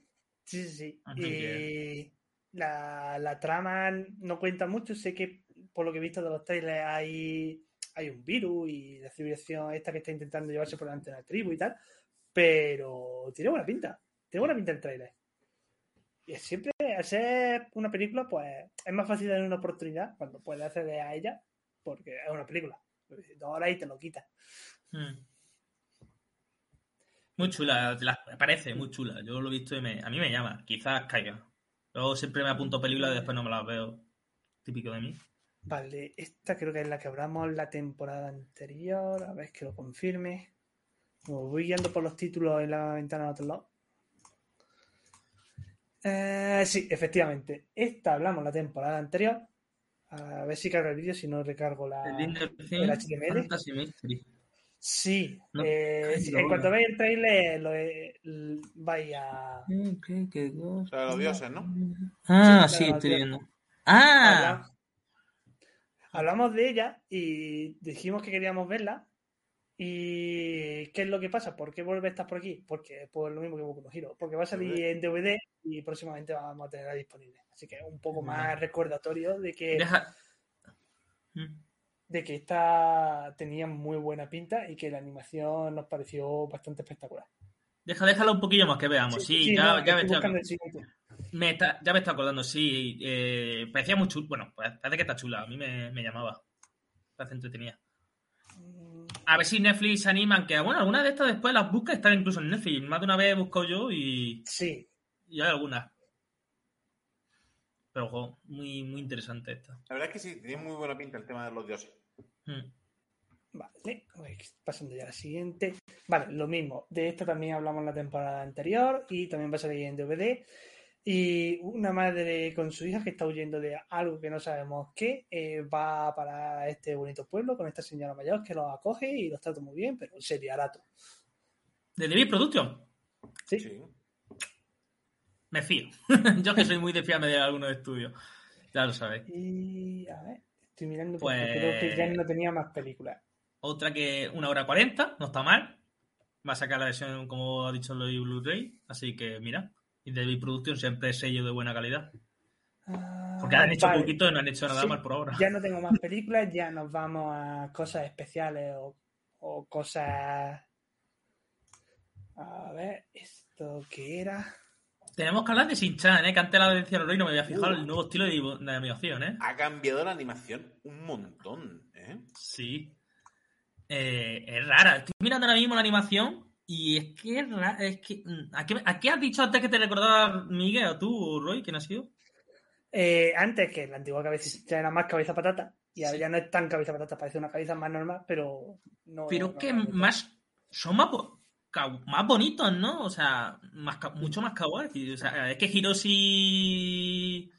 Sí, sí, sí. Y la, la trama no cuenta mucho. Sé que por lo que he visto de los trailers hay, hay un virus y la civilización esta que está intentando llevarse por delante de la tribu y tal. Pero tiene buena pinta. Tiene buena pinta el trailer. Y siempre, al ser una película, pues es más fácil dar una oportunidad cuando puedes acceder a ella, porque es una película. Dos horas y te lo quitas. Mm. Muy chula, la- parece muy chula. Yo lo he visto y me, a mí me llama. Quizás caiga. Yo siempre me apunto películas y después no me las veo. Típico de mí. Vale, esta creo que es la que hablamos la temporada anterior. A ver que lo confirme. Voy guiando por los títulos en la ventana de otro lado. Eh, sí, efectivamente. Esta hablamos la temporada anterior. A ver si cargo el vídeo, si no recargo la. el HTML. Fantasy Mystery. Sí, No, eh, sí, lo en cuanto veáis el trailer, lo, eh, l- vais a. O sea, los dioses, ¿no? Ah, Sí, sí, estoy viendo. Ah, Habla- Hablamos de ella y dijimos que queríamos verla. ¿Y qué es lo que pasa? ¿Por qué vuelve a estar por aquí? Porque pues lo mismo que Boku no Hero. Porque va a salir en DVD y próximamente vamos a tenerla disponible. Así que es un poco más recordatorio de que, deja. Mm. de que esta tenía muy buena pinta y que la animación nos pareció bastante espectacular. Deja, déjala un poquillo más que veamos. Sí, ya, no, ya me estoy está- ya me estoy acordando, sí. eh, parecía muy chula. Bueno, pues, parece que está chula. A mí me, me llamaba. Parece entretenida. A ver si Netflix se animan, que bueno, algunas de estas después las buscas están incluso en Netflix. Más de una vez he buscado yo y, Sí, y hay algunas. Pero ojo, muy, muy interesante esta. La verdad es que sí, tiene muy buena pinta el tema de los dioses. Mm. Vale, pasando ya a la siguiente. Vale, lo mismo. De esto también hablamos en la temporada anterior y también va a salir en DVD. Y una madre con su hija que está huyendo de algo que no sabemos qué, eh, va para este bonito pueblo con esta señora mayor que los acoge y los trata muy bien, pero sería barato. ¿De David Production? Sí. Sí. Me fío. Yo que soy muy de fiarme de algunos estudios. Ya lo sabéis. Y a ver, estoy mirando porque Pues- creo que ya no tenía más películas. Otra que una hora cuarenta, no está mal. Va a sacar la versión, como ha dicho Lloyd Blu-ray. Así que mira. Y David Production siempre es sello de buena calidad. Porque han hecho Ah, Vale. poquito y no han hecho nada Sí, mal por ahora. Ya no tengo más películas, ya nos vamos a cosas especiales o, o cosas. A ver, ¿esto qué era? Tenemos que hablar de Shin-Chan, ¿eh? que antes la decía Roy no me había fijado Uh. el nuevo estilo de, de animación, ¿eh? Ha cambiado la animación un montón, ¿eh? Sí. Eh, es rara. Estoy mirando ahora mismo la animación y es que es. Es que, mm, ¿a, qué, a qué has dicho antes que te recordaba Miguel o tú, Roy? ¿Quién ha sido? Eh, antes que la antigua cabeza ya era más cabeza patata y ahora Sí. ya no es tan cabeza patata, parece una cabeza más normal, pero no. Pero no- que más. Son más, más bonitos, ¿no? O sea, más, mucho más kawaii. O sea, es que Hiroshi.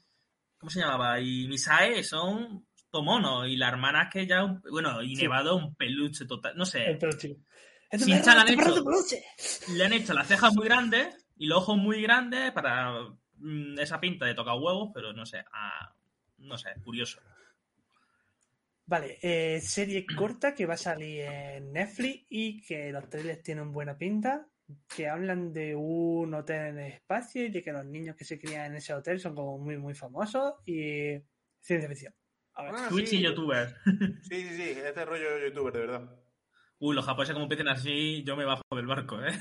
¿Cómo se llamaba? Y Misae son tomonos. Y la hermana es que ya. bueno, y Sí. Nevado un peluche total. No sé. El peluche. ¡Es Sí, un Chan perro, han hecho. de le han hecho las cejas muy grandes y los ojos muy grandes para mm, esa pinta de tocar huevos, pero no sé, ah, no sé, curioso. Vale, eh, serie corta que va a salir en Netflix y que los trailers tienen buena pinta, que hablan de un hotel en el espacio y de que los niños que se crían en ese hotel son como muy, muy famosos y ciencia ficción. A ver, Ah, Twitch sí. y youtuber. Sí, sí, sí, este rollo youtuber, de verdad. Uy, los japoneses como empiecen así, yo me bajo del barco, ¿eh?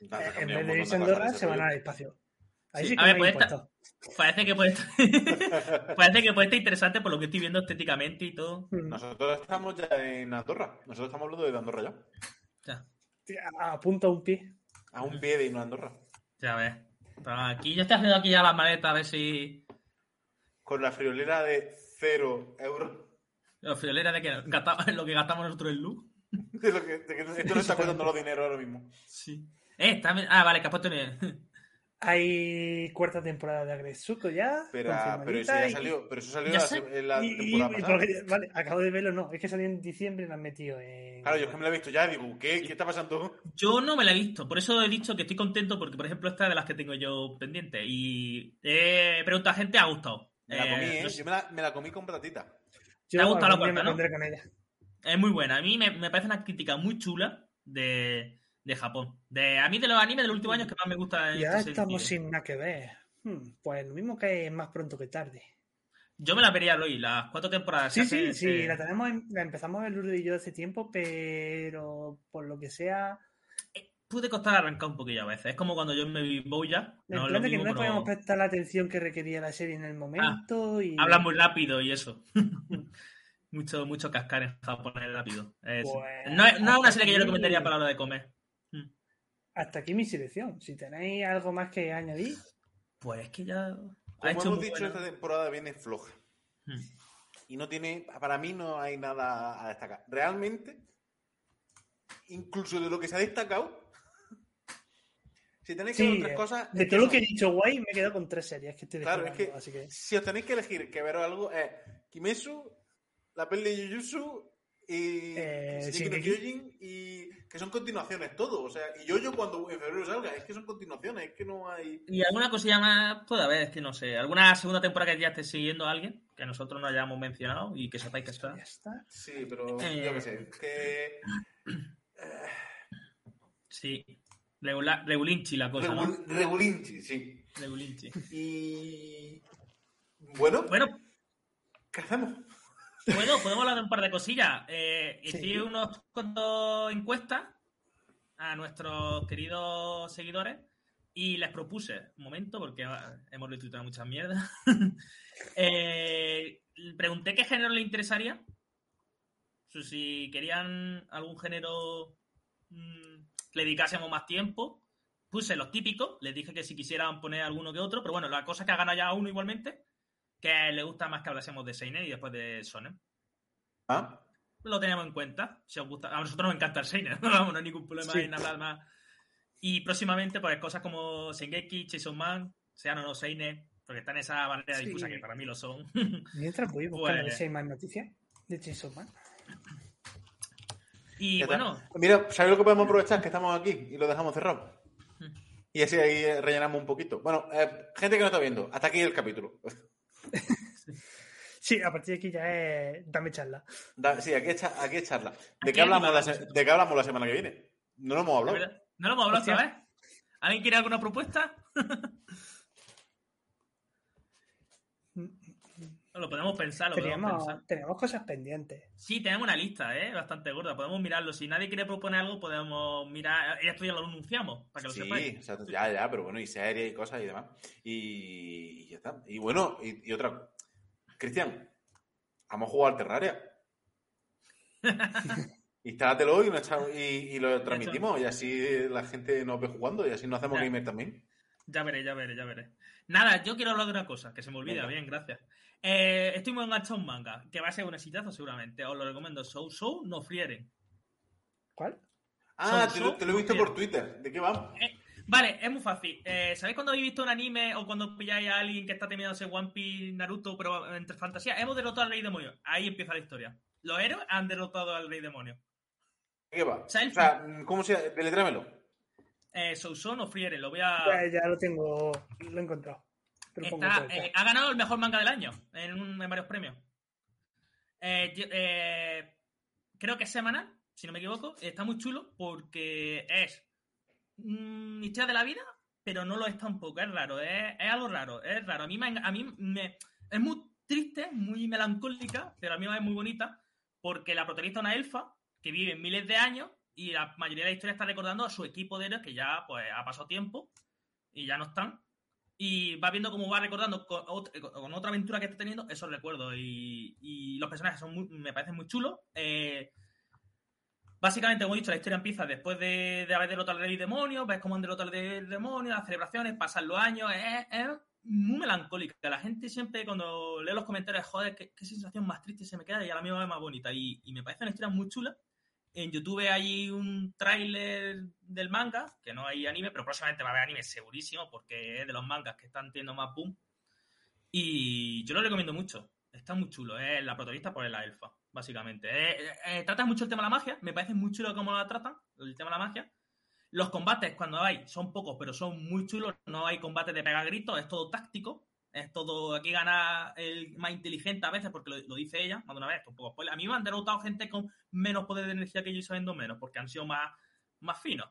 Nada, en vez de irse a Andorra, se van al espacio. Ahí Sí, sí, a que ver, no hay pues esta-. Parece que puede estar... Parece que puede estar interesante por lo que estoy viendo estéticamente y todo. Mm. Nosotros estamos ya en Andorra. Nosotros estamos hablando de Andorra ya. Ya, A, a punto a un pie. A un pie de irnos a Andorra. ya ves. Pero aquí yo estoy haciendo aquí ya las maletas a ver si... Con la friolera de cero euros. La friolera de que gastamos, lo que gastamos nosotros en luz. De lo que, de que esto no está costando los dinero ahora mismo. Sí. Eh, también... Ah, vale, que has puesto... en- Hay cuarta temporada de Agretsuko ya. Pero, pero eso ya y- salió. Pero eso salió Ya la, en la y- temporada y pasada. porque- vale, acabo de verlo, no. Es que salió en diciembre y lo han metido en. Claro, yo es que me la he visto ya y digo, ¿qué, ¿qué está pasando? Yo no me la he visto, por eso he dicho que estoy contento porque, por ejemplo, esta es de las que tengo yo pendiente y he preguntado a gente, ha gustado. Me la comí, Eh, ¿eh? Yo me la, me la comí con patatita. Yo ¿Te ha gustado la cuarta, me no? pondré con ella. Es muy buena. A mí me, me parece una crítica muy chula de, de Japón. De, a mí de los animes del último año que más me gusta en Y ahora este estamos sentido. sin nada que ver. Hmm, pues lo mismo que es más pronto que tarde. Yo me la vería hoy, las cuatro temporadas. Sí, sí, sí, eh, la tenemos, en- la empezamos ver Lourdes y yo hace tiempo, pero por lo que sea, Puede costar arrancar un poquillo a veces. Es como cuando yo me vi Boya. No es lo de que mismo, no pero podíamos prestar la atención que requería la serie en el momento. y hablan muy rápido y eso. mucho, mucho cascar en japonés rápido. Es- Pues, no, es, no es una serie que yo recomendaría para la hora de comer. Hasta aquí mi selección. Si tenéis algo más que añadir, Pues es que ya. Ha Como hecho hemos dicho, esta temporada viene floja. Hmm. Y no tiene, para mí no hay nada a destacar. Realmente, incluso de lo que se ha destacado, si tenéis que Sí, ver otras eh, cosas... de todo lo son- que he dicho guay, me he quedado con tres series que estoy Claro, es que así que si os tenéis que elegir que ver algo, es Kimetsu, la peli de Jujutsu y Eh, Shingeki no Shingeki. Kyojin y que son continuaciones todo. O sea, y yo yo cuando en febrero salga, es que son continuaciones, es que no hay... Y alguna cosilla más puede haber, es que no sé. Alguna segunda temporada que ya esté siguiendo a alguien, que nosotros no hayamos mencionado y que sepáis que está. ya está. Sí, pero Eh. yo qué sé, que... Sí. Regula- regulinchi la cosa, ¿no? Regul- Regulinchi, sí. Regulinchi. Y... Bueno, Bueno, ¿qué hacemos? Bueno, podemos hablar de un par de cosillas. Eh, Sí. Hice unos cuantos encuestas a nuestros queridos seguidores y les propuse, un momento, porque ah, hemos retuiteado muchas mierdas. eh, pregunté qué género le interesaría. O sea, Si querían algún género mm, que le dedicásemos más tiempo. puse los típicos, les dije que si quisieran poner alguno que otro, pero bueno, la cosa es que ha ganado ya uno igualmente, que le gusta más que hablásemos de Seinen y después de Sonen. ¿Ah? Lo tenemos en cuenta, si os gusta. A nosotros nos encanta el Seinen, no hay ningún problema Sí. en hablar más. Y próximamente, pues cosas como Sengeki, Chainsaw Man, sean o no Seinen, porque están en esa barrera Sí. difusa que para mí lo son. Mientras voy buscando a ver Pues- hay más noticias de Chainsaw Man. y bueno, Mira, ¿sabes lo que podemos aprovechar? Que estamos aquí y lo dejamos cerrado. Hmm. Y así ahí eh, rellenamos un poquito. Bueno, eh, gente que no está viendo, hasta aquí el capítulo. Sí, a partir de aquí ya es dame charla. Da- sí, aquí es, aquí es charla. ¿De qué, hablamos la, ¿De qué hablamos la semana que viene? No lo hemos ¿de hablado. ¿no lo hemos hablado vez? ¿Alguien quiere alguna propuesta? Lo podemos pensar, lo podemos Teníamos, pensar. teníamos cosas pendientes. Sí, tenemos una lista, ¿eh? Bastante gorda. Podemos mirarlo. Si nadie quiere proponer algo, podemos mirar. Esto ya lo anunciamos, para que lo Sí, sepáis. o sea, ya, ya, pero bueno, y series y cosas y demás. Y, y ya está. Y bueno, y, y otra. Cristian, vamos a jugar al Terraria. Instálatelo y, y, y lo transmitimos. Y así la gente nos ve jugando y así nos hacemos Ya. gamer también. Ya veré, ya veré, ya veré. Nada, yo quiero hablar de una cosa, que se me olvida, Venga. bien, gracias. Eh, estoy muy enganchado a un manga, que va a ser un exitazo seguramente. Os lo recomiendo. Soul Soul no frieren. ¿Cuál? Ah, te lo, te lo he visto por Twitter. ¿De qué va? Eh, vale, es muy fácil. Eh, ¿Sabéis cuando habéis visto un anime o cuando pilláis a alguien que está terminándose One Piece, Naruto, pero entre fantasía? Hemos derrotado al rey demonio. Ahí empieza la historia. Los héroes han derrotado al rey demonio. ¿De qué va? sea, el- O sea, ¿cómo se llama? Deletrámelo. Eh, Soul no frieren, lo voy a... Ya, ya lo tengo, lo he encontrado. Está, eh, ha ganado el mejor manga del año en, un- en varios premios. Eh, eh, creo que es semanal, si no me equivoco. Está muy chulo porque es mm, historia de la vida, pero no lo es tampoco. Es raro, es, es algo raro, es raro. A mí, me, a mí me, es muy triste, muy melancólica, pero a mí es muy bonita porque la protagonista es una elfa que vive miles de años y la mayoría de la historia está recordando a su equipo de héroes que ya pues ha pasado tiempo y ya no están y va viendo cómo va recordando con, ot- con otra aventura que está teniendo esos recuerdos. Y, los personajes son muy- me parecen muy chulos. Eh, básicamente como he dicho la historia empieza después de, de haber derrotado al rey demonio ves cómo han derrotado al demonio las celebraciones pasan los años es, muy melancólica. La gente siempre cuando leo los comentarios joder qué, sensación más triste se me queda y a la misma vez más bonita. Y me parece una historia muy chula en YouTube hay un tráiler del manga, que no hay anime, pero próximamente va a haber anime segurísimo, porque es de los mangas que están teniendo más boom. Y yo lo recomiendo mucho. Está muy chulo. Es la protagonista por la elfa, básicamente. Eh, trata mucho el tema de la magia. Me parece muy chulo cómo la tratan, el tema de la magia. Los combates, cuando hay, son pocos, pero son muy chulos. No hay combates de pegar gritos, es todo táctico. Es todo, aquí gana el más inteligente a veces, porque lo, lo dice ella, más de una vez, esto es un poco spoiler. A mí me han derrotado gente con menos poder de energía que yo y sabiendo menos, porque han sido más, más finos.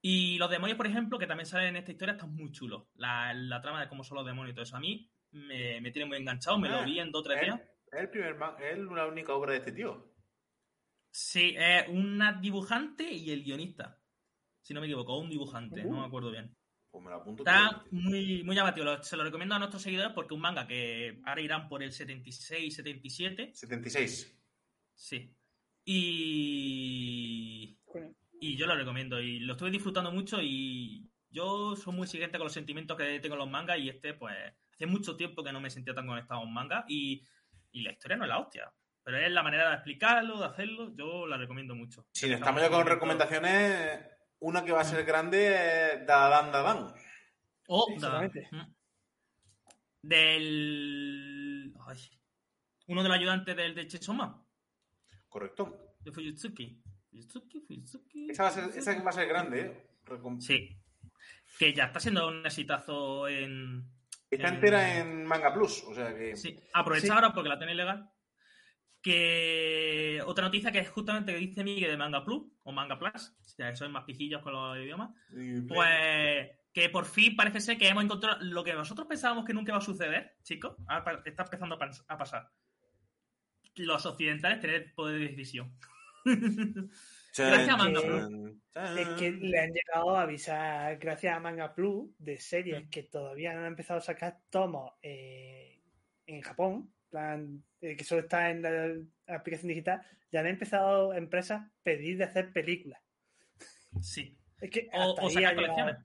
Y los demonios, por ejemplo, que también salen en esta historia, están muy chulos. La, la trama de cómo son los demonios y todo eso. A mí me, me tiene muy enganchado, me Ah, lo vi en dos o tres Es días. es el primer es la única obra de este tío. Sí, es una dibujante y el guionista. Si no me equivoco, un dibujante, no me acuerdo bien. Pues me lo apunto. Está muy, muy llamativo. Lo- Se lo recomiendo a nuestros seguidores porque un manga que ahora irán por el 76, 77. 76. Sí. Y. Y yo lo recomiendo. Y lo estuve disfrutando mucho. Y yo soy muy exigente con los sentimientos que tengo en los mangas. Y este, pues, hace mucho tiempo que no me sentía tan conectado a un manga. Y, y la historia no es la hostia. Pero es la manera de explicarlo, de hacerlo. Yo la recomiendo mucho. Si no estamos ya con recomendaciones, una que va a ser grande es Dadan Dadan. O Sí, da- seguramente. Mm. del. ay, uno de los ayudantes del de Chesoma, Correcto. de Fujitsuki. Fujitsuki, Fujitsuki. Esa va a ser, esa va a ser grande, ¿eh? Recom- Sí. Que ya está siendo un exitazo en. Está en- entera en Manga Plus, o sea que. Sí. Aprovecha Sí. ahora porque la tenéis legal. Que otra noticia que es justamente que dice Miguel de Manga Plus o Manga Plus, ya que sois más pijillos con los idiomas, pues que por fin parece ser que hemos encontrado lo que nosotros pensábamos que nunca iba a suceder, chicos, pa- está empezando a pas- a pasar. Los occidentales tener poder de decisión. Gracias, Manga chan, chan. Es que le han llegado a avisar, gracias a Manga Plus, de series que todavía no han empezado a sacar tomos eh, en Japón, plan, eh, que solo está en la aplicación digital, ya han empezado empresas a pedir de hacer películas. Sí. Es que O, o sacar colecciones.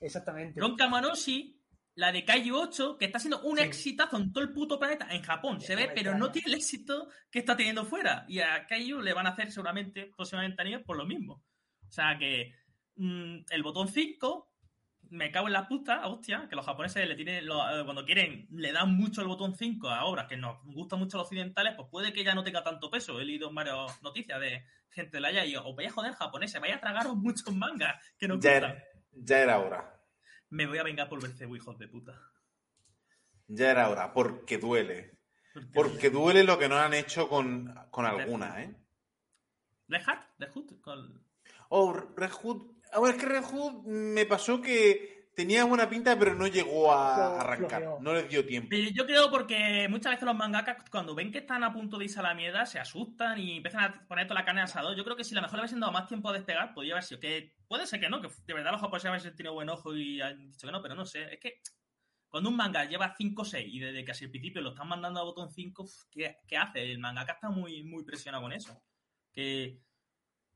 Exactamente. Ron Kamanoshi, la de Kaiju 8, que está siendo un Sí. exitazo en todo el puto planeta, en Japón se ve, pero no tiene el éxito que está teniendo fuera. Y a Kaiju le van a hacer seguramente, próximamente por lo mismo. O sea que mm, el botón 5, me cago en la puta, hostia, que los japoneses le tienen, lo- eh, cuando quieren, le dan mucho el botón 5 a obras que nos gustan mucho a los occidentales, pues puede que ya no tenga tanto peso. He leído varias noticias de gente de la y os vaya a joder japoneses, vaya a tragaros muchos mangas que nos Ya gustan. era, ya era hora. Me voy a vengar por Bercebo, hijos de puta. Ya era hora, porque duele. Porque- Porque duele lo que nos han hecho con, con alguna, ¿eh? Red Hat, Red Hood, con... Oh, Red Hood. Ah, bueno, es que Red Hood me pasó que tenía buena pinta, pero no llegó a arrancar. No les dio tiempo. Yo creo porque muchas veces los mangakas, cuando ven que están a punto de irse a la mierda, se asustan y empiezan a poner toda la carne al asador. Yo creo que si a lo mejor le hubiesen dado más tiempo a despegar, podría haber sido. Que puede ser que no, que de verdad los japoneses hubiesen tenido buen ojo y han dicho que no, pero no sé. Es que cuando un manga lleva 5 o 6 y desde casi el principio lo están mandando a botón 5, uf, ¿qué, qué hace? El mangaka está muy, muy presionado con eso. Que,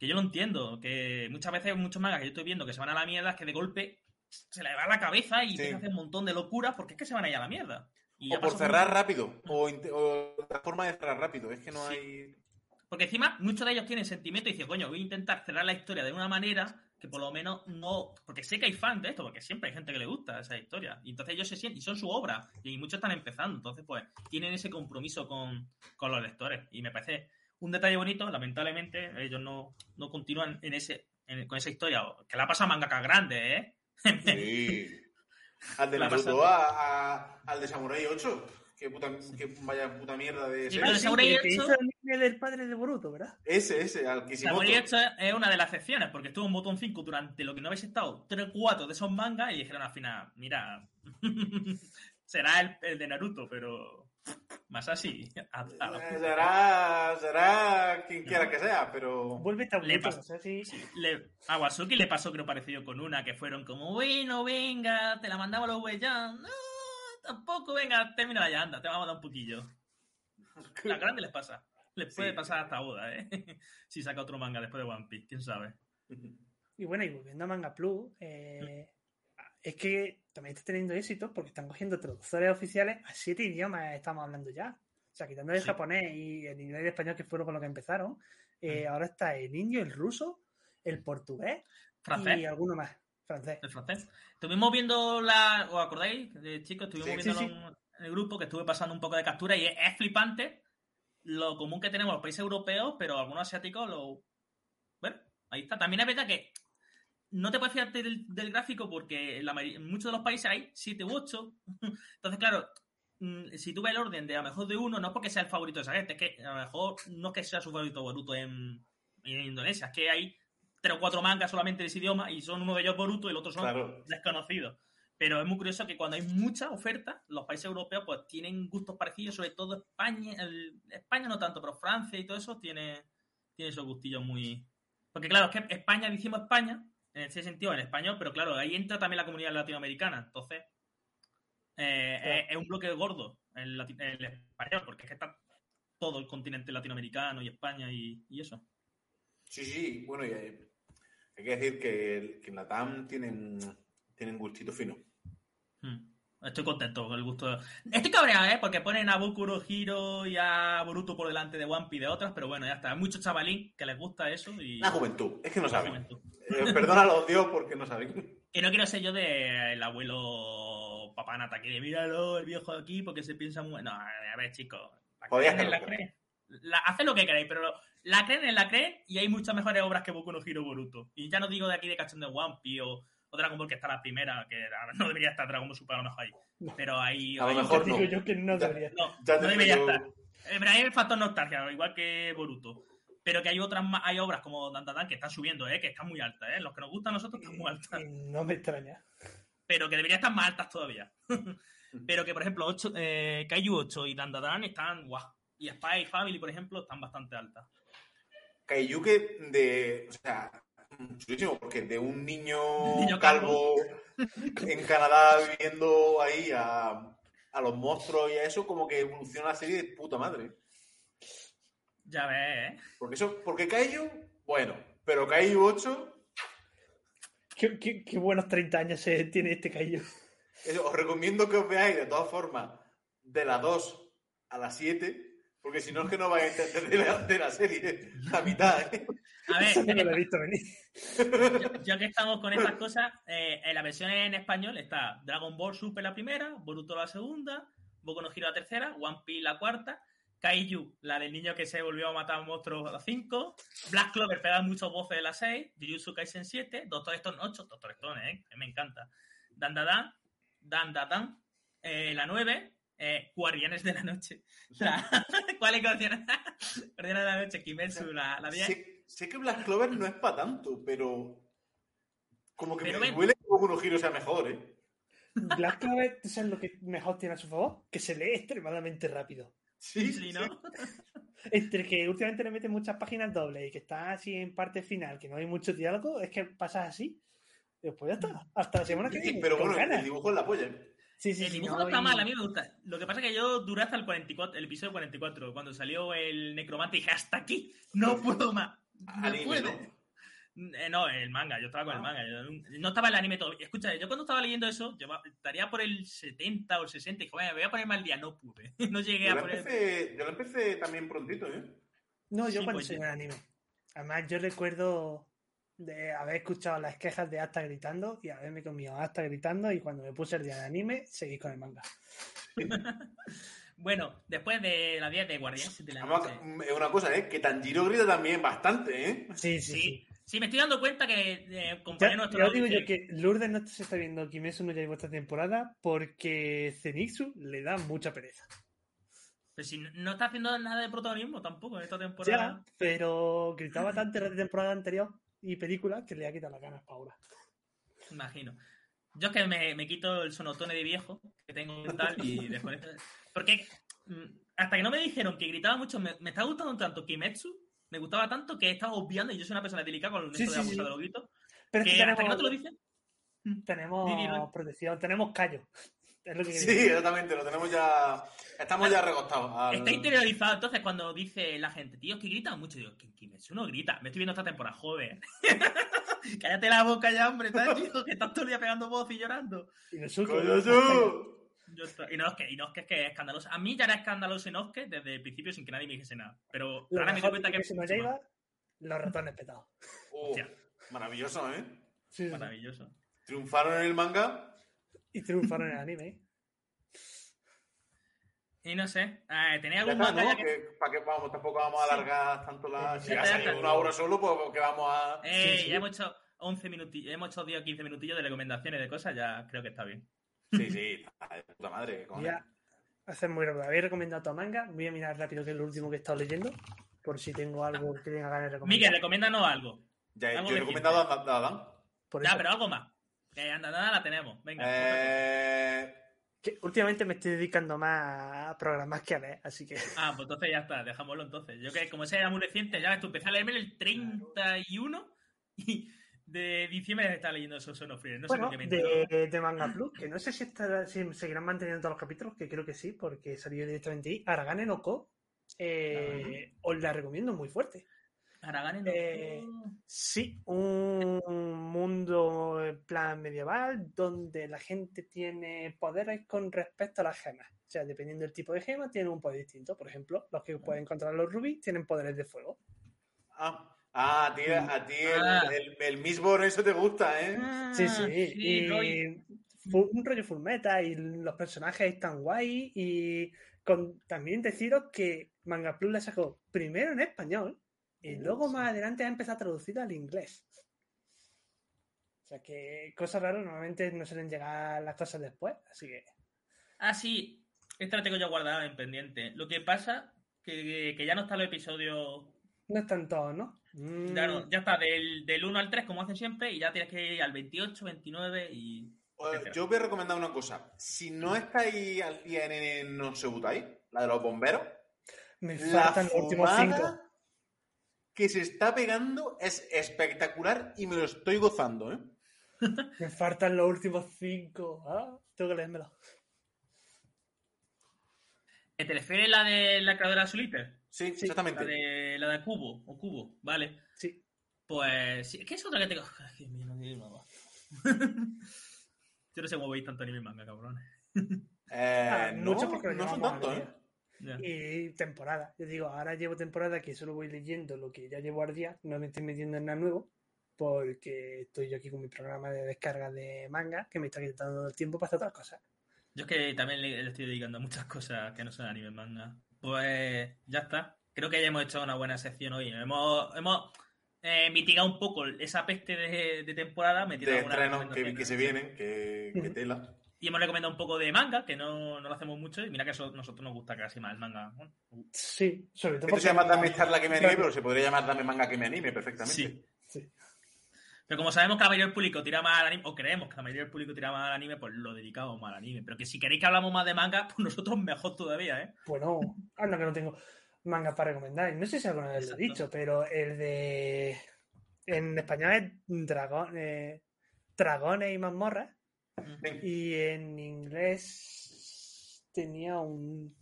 que yo lo entiendo, que muchas veces muchos mangas que yo estoy viendo que se van a la mierda es que de golpe se le va la cabeza y Sí. empieza a hacer un montón de locuras porque es que se van a ir a la mierda. Y O por cerrar rápido. O, o la forma de cerrar rápido. Es que no Sí. hay. Porque encima muchos de ellos tienen sentimiento y dicen, coño, voy a intentar cerrar la historia de una manera que por lo menos no... Porque sé que hay fans de esto, porque siempre hay gente que le gusta esa historia. Y entonces ellos se sienten, y son su obra, y muchos están empezando. Entonces, pues, tienen ese compromiso con, con los lectores. Y me parece un detalle bonito. Lamentablemente, ellos no, no continúan en ese, en- con esa historia. Que la pasa a mangaka grande, ¿eh? Sí. Al de La Naruto, a, a- al de Samurai 8. Que, puta, que vaya puta mierda de Sí, ese. pero de sí, Samurai que, que Ocho- hizo el anime del padre de Boruto, ¿verdad? Ese, ese, al Kishimoto. Samurai X es una de las excepciones, porque estuvo en botón 5 durante lo que no habéis estado 3 o 4 de esos mangas y dijeron al final, mira, será el, el de Naruto, pero más así. a- a la Eh. Será, será quien quiera que sea, pero. Vuelve esta Le Boruto, pasa- o sea, sí. Le- a Wasuki le pasó creo parecido con una, que fueron como, bueno, venga, te la mandamos a los huellas. No, tampoco, venga, termina ya, anda, te vamos a dar un poquillo. La grande les pasa. Les puede Sí. pasar hasta boda, ¿eh? si saca otro manga después de One Piece, quién sabe. Y bueno, y volviendo a Manga Plus, eh, es que también está teniendo éxito porque están cogiendo traductores oficiales a siete idiomas, estamos hablando ya. O sea, quitando el Sí. japonés y el inglés y el español, que fueron con lo que empezaron, eh, ahora está el indio, el ruso, el portugués Francés. y alguno más, francés. El francés. Estuvimos viendo la. ¿Os acordáis, de chicos? Estuvimos Sí, viendo en el grupo que estuve pasando un poco de captura y es, es flipante lo común que tenemos los países europeos, pero algunos asiáticos lo. Bueno, ahí está. También es verdad que no te puedes fiar del, del gráfico porque en, la en muchos de los países hay 7 u 8. Entonces, claro. mm, Si tú ves el orden de a lo mejor de uno, no es porque sea el favorito de esa gente, es que a lo mejor no es que sea su favorito Boruto en, en Indonesia, es que hay tres o cuatro mangas solamente de ese idioma y son uno de ellos Boruto y el otro son Claro. desconocidos. Pero es muy curioso que cuando hay mucha oferta, los países europeos pues tienen gustos parecidos, sobre todo España, el- España no tanto, pero Francia y todo eso tiene, tiene esos gustillos muy... Porque claro, es que España, decimos España, en ese sentido, en español, pero claro, ahí entra también la comunidad latinoamericana, entonces eh, Claro. es, es un bloque gordo el, español, porque es que está todo el continente latinoamericano y España y, y eso. Sí, sí, bueno, y hay, hay que decir que, el- que en la TAM tienen, tienen gustito fino. Hmm. Estoy contento con el gusto. Estoy cabreado, ¿eh? Porque ponen a Boku no Hero y a Boruto por delante de One Piece y de otras, pero bueno, ya está. Hay muchos chavalín que les gusta eso y... La juventud, es que no saben. Eh, perdona los dios porque no saben. Que no quiero ser yo del abuelo papanata que de míralo, el viejo de aquí, porque se piensa muy... No, a ver, chicos. Podías la hacerlo. creen. La, haced lo que queráis, pero la creen en la creen y hay muchas mejores obras que Boku no Hero Boruto. Y ya no digo de aquí de Cachón de One Piece o, o Dragon Ball que está la primera, que no debería estar Dragon Ball Super a lo mejor ahí. Pero ahí... A lo mejor Digo no. yo que no Ya- debería. No, Ya no debería digo- estar. Eh, pero hay el factor nostalgia, igual que Boruto. Pero que hay otras ma- hay obras como Dan Dan Dan que están subiendo, ¿eh? que están muy altas. ¿eh? Los que nos gustan a nosotros están muy altas. No me extraña. Pero que deberían estar más altas todavía. pero que, por ejemplo, 8, eh, Kaiju 8 y Dan Dan Dan están guau. Y Spy Family, por ejemplo, están bastante altas. Kaiyuke de. O sea, chulísimo, porque de un niño, Niño calvo en Canadá viviendo ahí a, a los monstruos y a eso, como que evoluciona la serie de puta madre. Ya ves, ¿eh? Porque eso, porque Kaiju, bueno, pero Kaiju 8, Qué, qué- qué buenos 30 años se tiene este Kaiju. Os recomiendo que os veáis, de todas formas, de las 2 a las 7, porque si no es que no vais a entender de la, de la serie la mitad. ¿eh? A ver, no ya que, lo he visto venir. ya- ya que estamos con estas cosas, eh, en la versión en español está Dragon Ball Super la primera, Boruto la segunda, Boku no Hero la tercera, One Piece la cuarta, Kaiju, la del niño que se volvió a matar monstruos la 5, Black Clover pega muchos voces de la 6, Jujutsu Kaisen 7, Doctor Stone 8, Doctor Stone, eh, me encanta, Dan Dan Dan, Dan Dan Dan, eh, la 9, eh, Guardianes de la Noche. La- ¿Cuál es Guardianes? Guardianes de la Noche, Kimetsu, la, la 10. Sé, sé que Black Clover no es para tanto, pero. Como que Pero me ven. duele que no Hero sea mejor, ¿eh? Black Clover, ¿tú sabes lo que mejor tiene a su favor? Que se lee extremadamente rápido. Sí, Sí, ¿no? Entre que últimamente le meten muchas páginas dobles y que está así en parte final, que no hay mucho diálogo, es que pasas así. Y después ya está. Hasta la semana que Sí, viene. pero bueno, ganas. el dibujo es la polla. ¿eh? Sí, sí, El sí, dibujo no, no está y- mal, a mí me gusta. Lo que pasa es que yo duré hasta el 44, el episodio 44, cuando salió el necromante y dije, hasta aquí, no puedo más. No puedo. ¿no? Eh, no, el manga, yo estaba con el Ah. manga. yo no- estaba el anime todavía. Escucha, yo cuando estaba leyendo eso, yo estaría por el 70 o el 60 y dije, "Vaya, voy a ponerme al día. No pude. No llegué Yo a poner. empecé, yo lo empecé también prontito, ¿eh? No, yo Sí, cuando pues yo- el anime. Además, yo recuerdo de haber escuchado las quejas de Asta gritando y haberme comido Asta gritando y cuando me puse el día de anime, seguí con el manga. Bueno, después de la 10 de Guardianes de la Además, Noche. es una cosa, ¿eh? Que Tanjiro grita también bastante, ¿eh? Sí, sí, sí. Sí, sí, me estoy dando cuenta que eh, compañero nuestro. ya os digo dice- yo que Lourdes no se está viendo Kimetsu no Yaiba esta temporada porque Zenitsu le da mucha pereza. Pero si no- no está haciendo nada de protagonismo tampoco en esta temporada. Ya, pero gritaba tanto en la temporada anterior y películas que le ha quitado las ganas para ahora. Imagino. Yo es que me, me quito el sonotone de viejo que tengo tal y desconecto. Porque mm, hasta que no me dijeron que gritaba mucho, me, me está gustando tanto Kimetsu, me gustaba tanto que he estado obviando, y yo soy una persona delicada con Sí, esto de sí, sí. de los gritos, Pero es que que hasta que no te lo dicen, tenemos protección, tenemos callo. Es lo que Sí, exactamente, lo tenemos ya. Estamos ya recostados. al- está interiorizado. Entonces, cuando dice la gente, tío, es que gritan mucho, digo, que Kimetsu no grita. Me estoy viendo esta temporada, joder. Cállate la boca ya, hombre, ¿sabes, tío? Que estás todo el día pegando voz y llorando. Y ¡Coño! Yo estoy- Inosuke, Inosuke es que es escandaloso. A mí ya era escandaloso Inosuke desde el principio sin que nadie me dijese nada. Pero Lo ahora me doy cuenta que Kimetsu no Yaiba, los ratones petados. Oh, maravilloso, ¿eh? Sí, sí. maravilloso. Triunfaron en el manga. Y triunfaron en el anime. Y no sé, eh, ¿tenéis Ya algún está, manga ¿no? ya que- Que, ¿Para qué vamos? Tampoco vamos a Sí. alargar tanto la. Si ya ha salido ya una hora solo, pues que vamos a. Eh, Sí, sí. ya hemos hecho 11 minutillos, hemos hecho 10 o 15 minutillos de recomendaciones de cosas, ya creo que está bien. Sí, sí, está de puta madre. Voy cojones. a hacer muy rápido. Habéis recomendado tu manga. Voy a mirar rápido que es lo último que he estado leyendo. Por si tengo algo que tenga ganas de recomendar. Miguel, recomiéndanos algo. Ya, algo yo he recomendado a Adán. Ya, pero algo más. Que anda, nada la tenemos. Venga. Eh, que últimamente me estoy dedicando más a programas que a leer, así que Ah, pues entonces ya está, dejámoslo entonces. Yo que como ese era muy reciente, ya ves, tú empecé a leerme el 31 y de diciembre está leyendo esos Sonos Free. No sé bueno, por qué me de, de Manga Plus, que no sé si, estará- si seguirán manteniendo todos los capítulos, que creo que sí, porque salió directamente ahí. Aragane no Ko, eh, os la recomiendo muy fuerte. Aragane no. eh, Sí, un mundo en plan medieval donde la gente tiene poderes con respecto a las gemas. O sea, dependiendo del tipo de gema, tienen un poder distinto. Por ejemplo, los que pueden encontrar los rubíes tienen poderes de fuego. ah, ah, a ti, a ti el, Ah. el, el Mistborn eso te gusta, ¿eh? Sí, sí. sí, y fu- un rollo full meta y los personajes están guay. Y con, también deciros que Manga Plus la sacó primero en español y luego más adelante ha empezado a traducir al inglés. O sea que cosas raras normalmente no suelen llegar las cosas después, así que. Ah, sí, esta la tengo ya guardada en pendiente. Lo que pasa que, que, ya no está los episodios. No están todos, ¿no? Mm. claro Ya, está del, del, 1 al 3, como hacen siempre, y ya tienes que ir al 28, 29 y. Uh, yo voy a recomendar una cosa. Si no estáis al día en No se butáis, la de los bomberos. Me faltan los últimos 5 que se está pegando es espectacular y me lo estoy gozando, ¿eh? Me faltan los últimos cinco. Ah, tengo que leérmelo. ¿Te refieres la de la creadora Soliter? Sí, Sí, exactamente. La de, la de Cubo, o Cubo, vale. Sí. Pues sí, es otra que tengo. Ay, Dios mío, no nada. Yo no sé cómo veis tanto anime y manga, cabrones. Eh, Ah, no, mucho porque no son tantos, ¿eh? Y temporada. Yo digo, ahora llevo temporada que solo voy leyendo lo que ya llevo al día, no me estoy metiendo en nada nuevo, porque estoy yo aquí con mi programa de descarga de manga, que me está quitando el tiempo para hacer otras cosas. Yo es que también le, le estoy dedicando a muchas cosas que no son anime manga. Pues ya está. Creo que ya hemos hecho una buena sección hoy. Hemos, hemos eh, mitigado un poco esa peste de, de temporada. metiendo De estrenos que, que se vienen, que, tela. Y hemos recomendado un poco de manga, que no, no lo hacemos mucho. Y mira que a nosotros nos gusta casi más el manga. Bueno, Sí, sobre todo Esto se llama Dame charla que me anime, pero se podría llamar Dame manga que me anime perfectamente. sí. Sí. Pero como sabemos que la mayoría del público tira más al anime, o creemos que la mayoría del público tira más al anime, pues lo dedicamos más al anime. Pero que si queréis que hablamos más de manga, pues nosotros mejor todavía, ¿eh? Bueno, anda que no tengo manga para recomendar. No sé si alguna vez lo he dicho, pero el de. En español es dragón, eh, dragones y mazmorras. Y en inglés tenía un.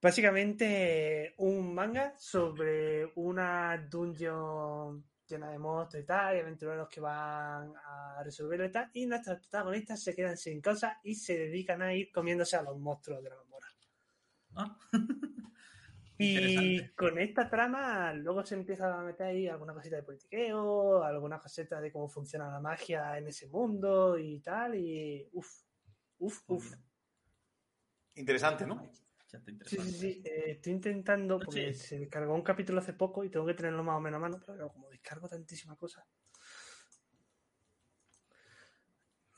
Básicamente un manga sobre una dungeon llena de monstruos y tal, y aventureros que van a resolverlo y tal, y nuestros protagonistas se quedan sin cosas y se dedican a ir comiéndose a los monstruos de la. Ah. Y con esta trama luego se empieza a meter ahí alguna cosita de politiqueo, algunas cositas de cómo funciona la magia en ese mundo y tal, y uff, uff, Pues uff. Interesante, ¿no? Sí, sí, sí, eh, estoy intentando, porque Sí. se descargó un capítulo hace poco y tengo que tenerlo más o menos a mano, pero claro, como descargo tantísimas cosas.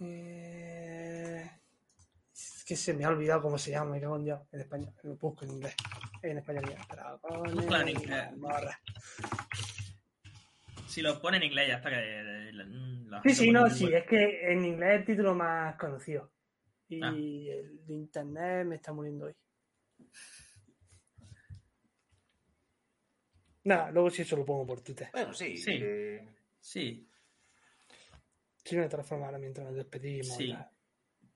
Eh, Es que se me ha olvidado cómo se llama, me cago en Dios, en español, lo busco en inglés, en español ya, dragones. Si lo pone en inglés, ya está que. la- Sí, sí, no, sí, es que en inglés es el título más conocido. Y Ah. el de internet me está muriendo hoy. Nada, luego sí eso lo pongo por Twitter. Bueno, sí. Sí. eh, Sí. Si todas formas, ahora mientras nos despedimos. Sí.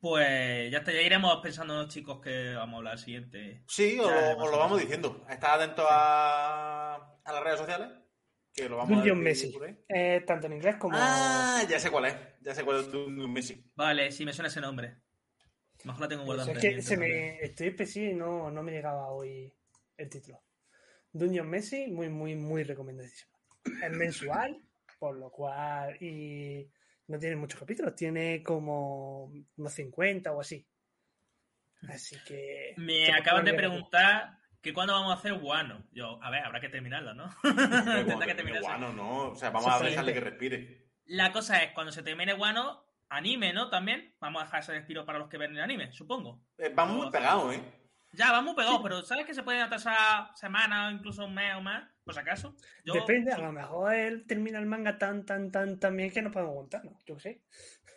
Pues ya está, ya iremos pensando los chicos que vamos a hablar siguiente. sí, os lo, vamos diciendo. Estad atentos a, a las redes sociales. Que lo vamos a Dungeon decir Messi. Eh, tanto en inglés como. Ah, ya sé cuál es. Ya sé cuál es Dungeon Messi. Vale, sí me suena ese nombre. Mejor la tengo Pues guardada. es que se me, estoy especie y no, no me llegaba hoy el título. Dungeon Messi, muy, muy, muy recomendadísimo. Es mensual, por lo cual. Y no tiene muchos capítulos, tiene como unos 50 o así. Así que. Me acaban de preguntar que cuándo vamos a hacer Guano. Yo, a ver, habrá que terminarla, ¿no? Tendrá que. Guano, no. O sea, vamos a dejarle que respire. La cosa es, cuando se termine Guano, anime, ¿no? También. Vamos a dejar ese respiro para los que ven el anime, supongo. Eh, vamos muy pegados, ¿eh? Ya, vamos pegados, pero ¿sabes que se pueden atrasar semanas, incluso un mes o más? Por si acaso. Yo, Depende, a lo mejor él termina el manga tan, tan, tan, tan bien que no podemos aguantarnos. Yo qué sé.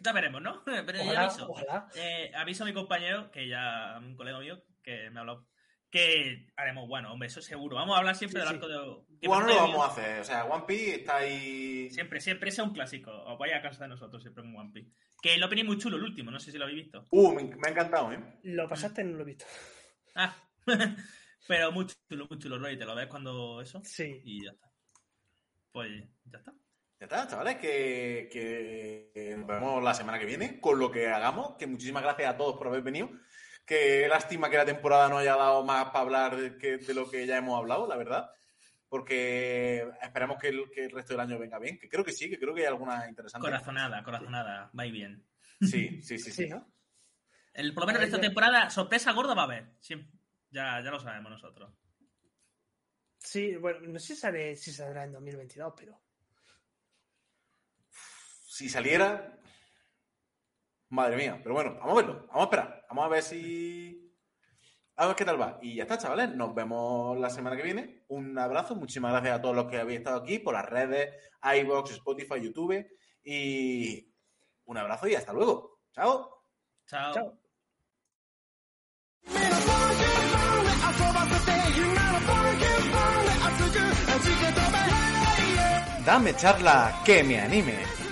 Ya veremos, ¿no? Pero ya Ojalá, aviso. ojalá. Eh, aviso a mi compañero, que ya, un colega mío, que me ha hablado, que haremos Guano, hombre, eso seguro. Vamos a hablar siempre Sí, del sí. arco de... Guano por lo vamos a hacer. O sea, One Piece está ahí. Siempre, siempre sea un clásico. Os vais a casa de nosotros siempre con One Piece. Que el opening muy chulo, el último, no sé si lo habéis visto. Uh, me, me ha encantado, ¿eh? Lo pasaste, no lo he visto. Ah, pero muy chulo, muy chulo, Roy. Te lo ves cuando eso Sí. y ya está. Pues ya está. Ya está, chavales, que, que nos vemos la semana que viene con lo que hagamos. Que muchísimas gracias a todos por haber venido. Que lástima que la temporada no haya dado más para hablar de, que- de lo que ya hemos hablado, la verdad. Porque esperamos que el, que el resto del año venga bien. Que creo que sí, que creo que hay alguna interesante. Corazonada, corazonada. Va y bien. Sí, sí, sí. Sí, sí. ¿no? El, por lo menos de temporada, sorpresa gorda va a haber. Siempre. Ya, ya lo sabemos nosotros. Sí, bueno, no sé si, sale, si saldrá en 2022, pero. Si saliera. Madre mía. Pero bueno, vamos a verlo. Vamos a esperar. Vamos a ver si. A ver qué tal va. Y ya está, chavales. Nos vemos la semana que viene. Un abrazo. Muchísimas gracias a todos los que habéis estado aquí por las redes, iBox, Spotify, YouTube. Y un abrazo y hasta luego. Chao. Chao. Chao.「Dame charla que me anime.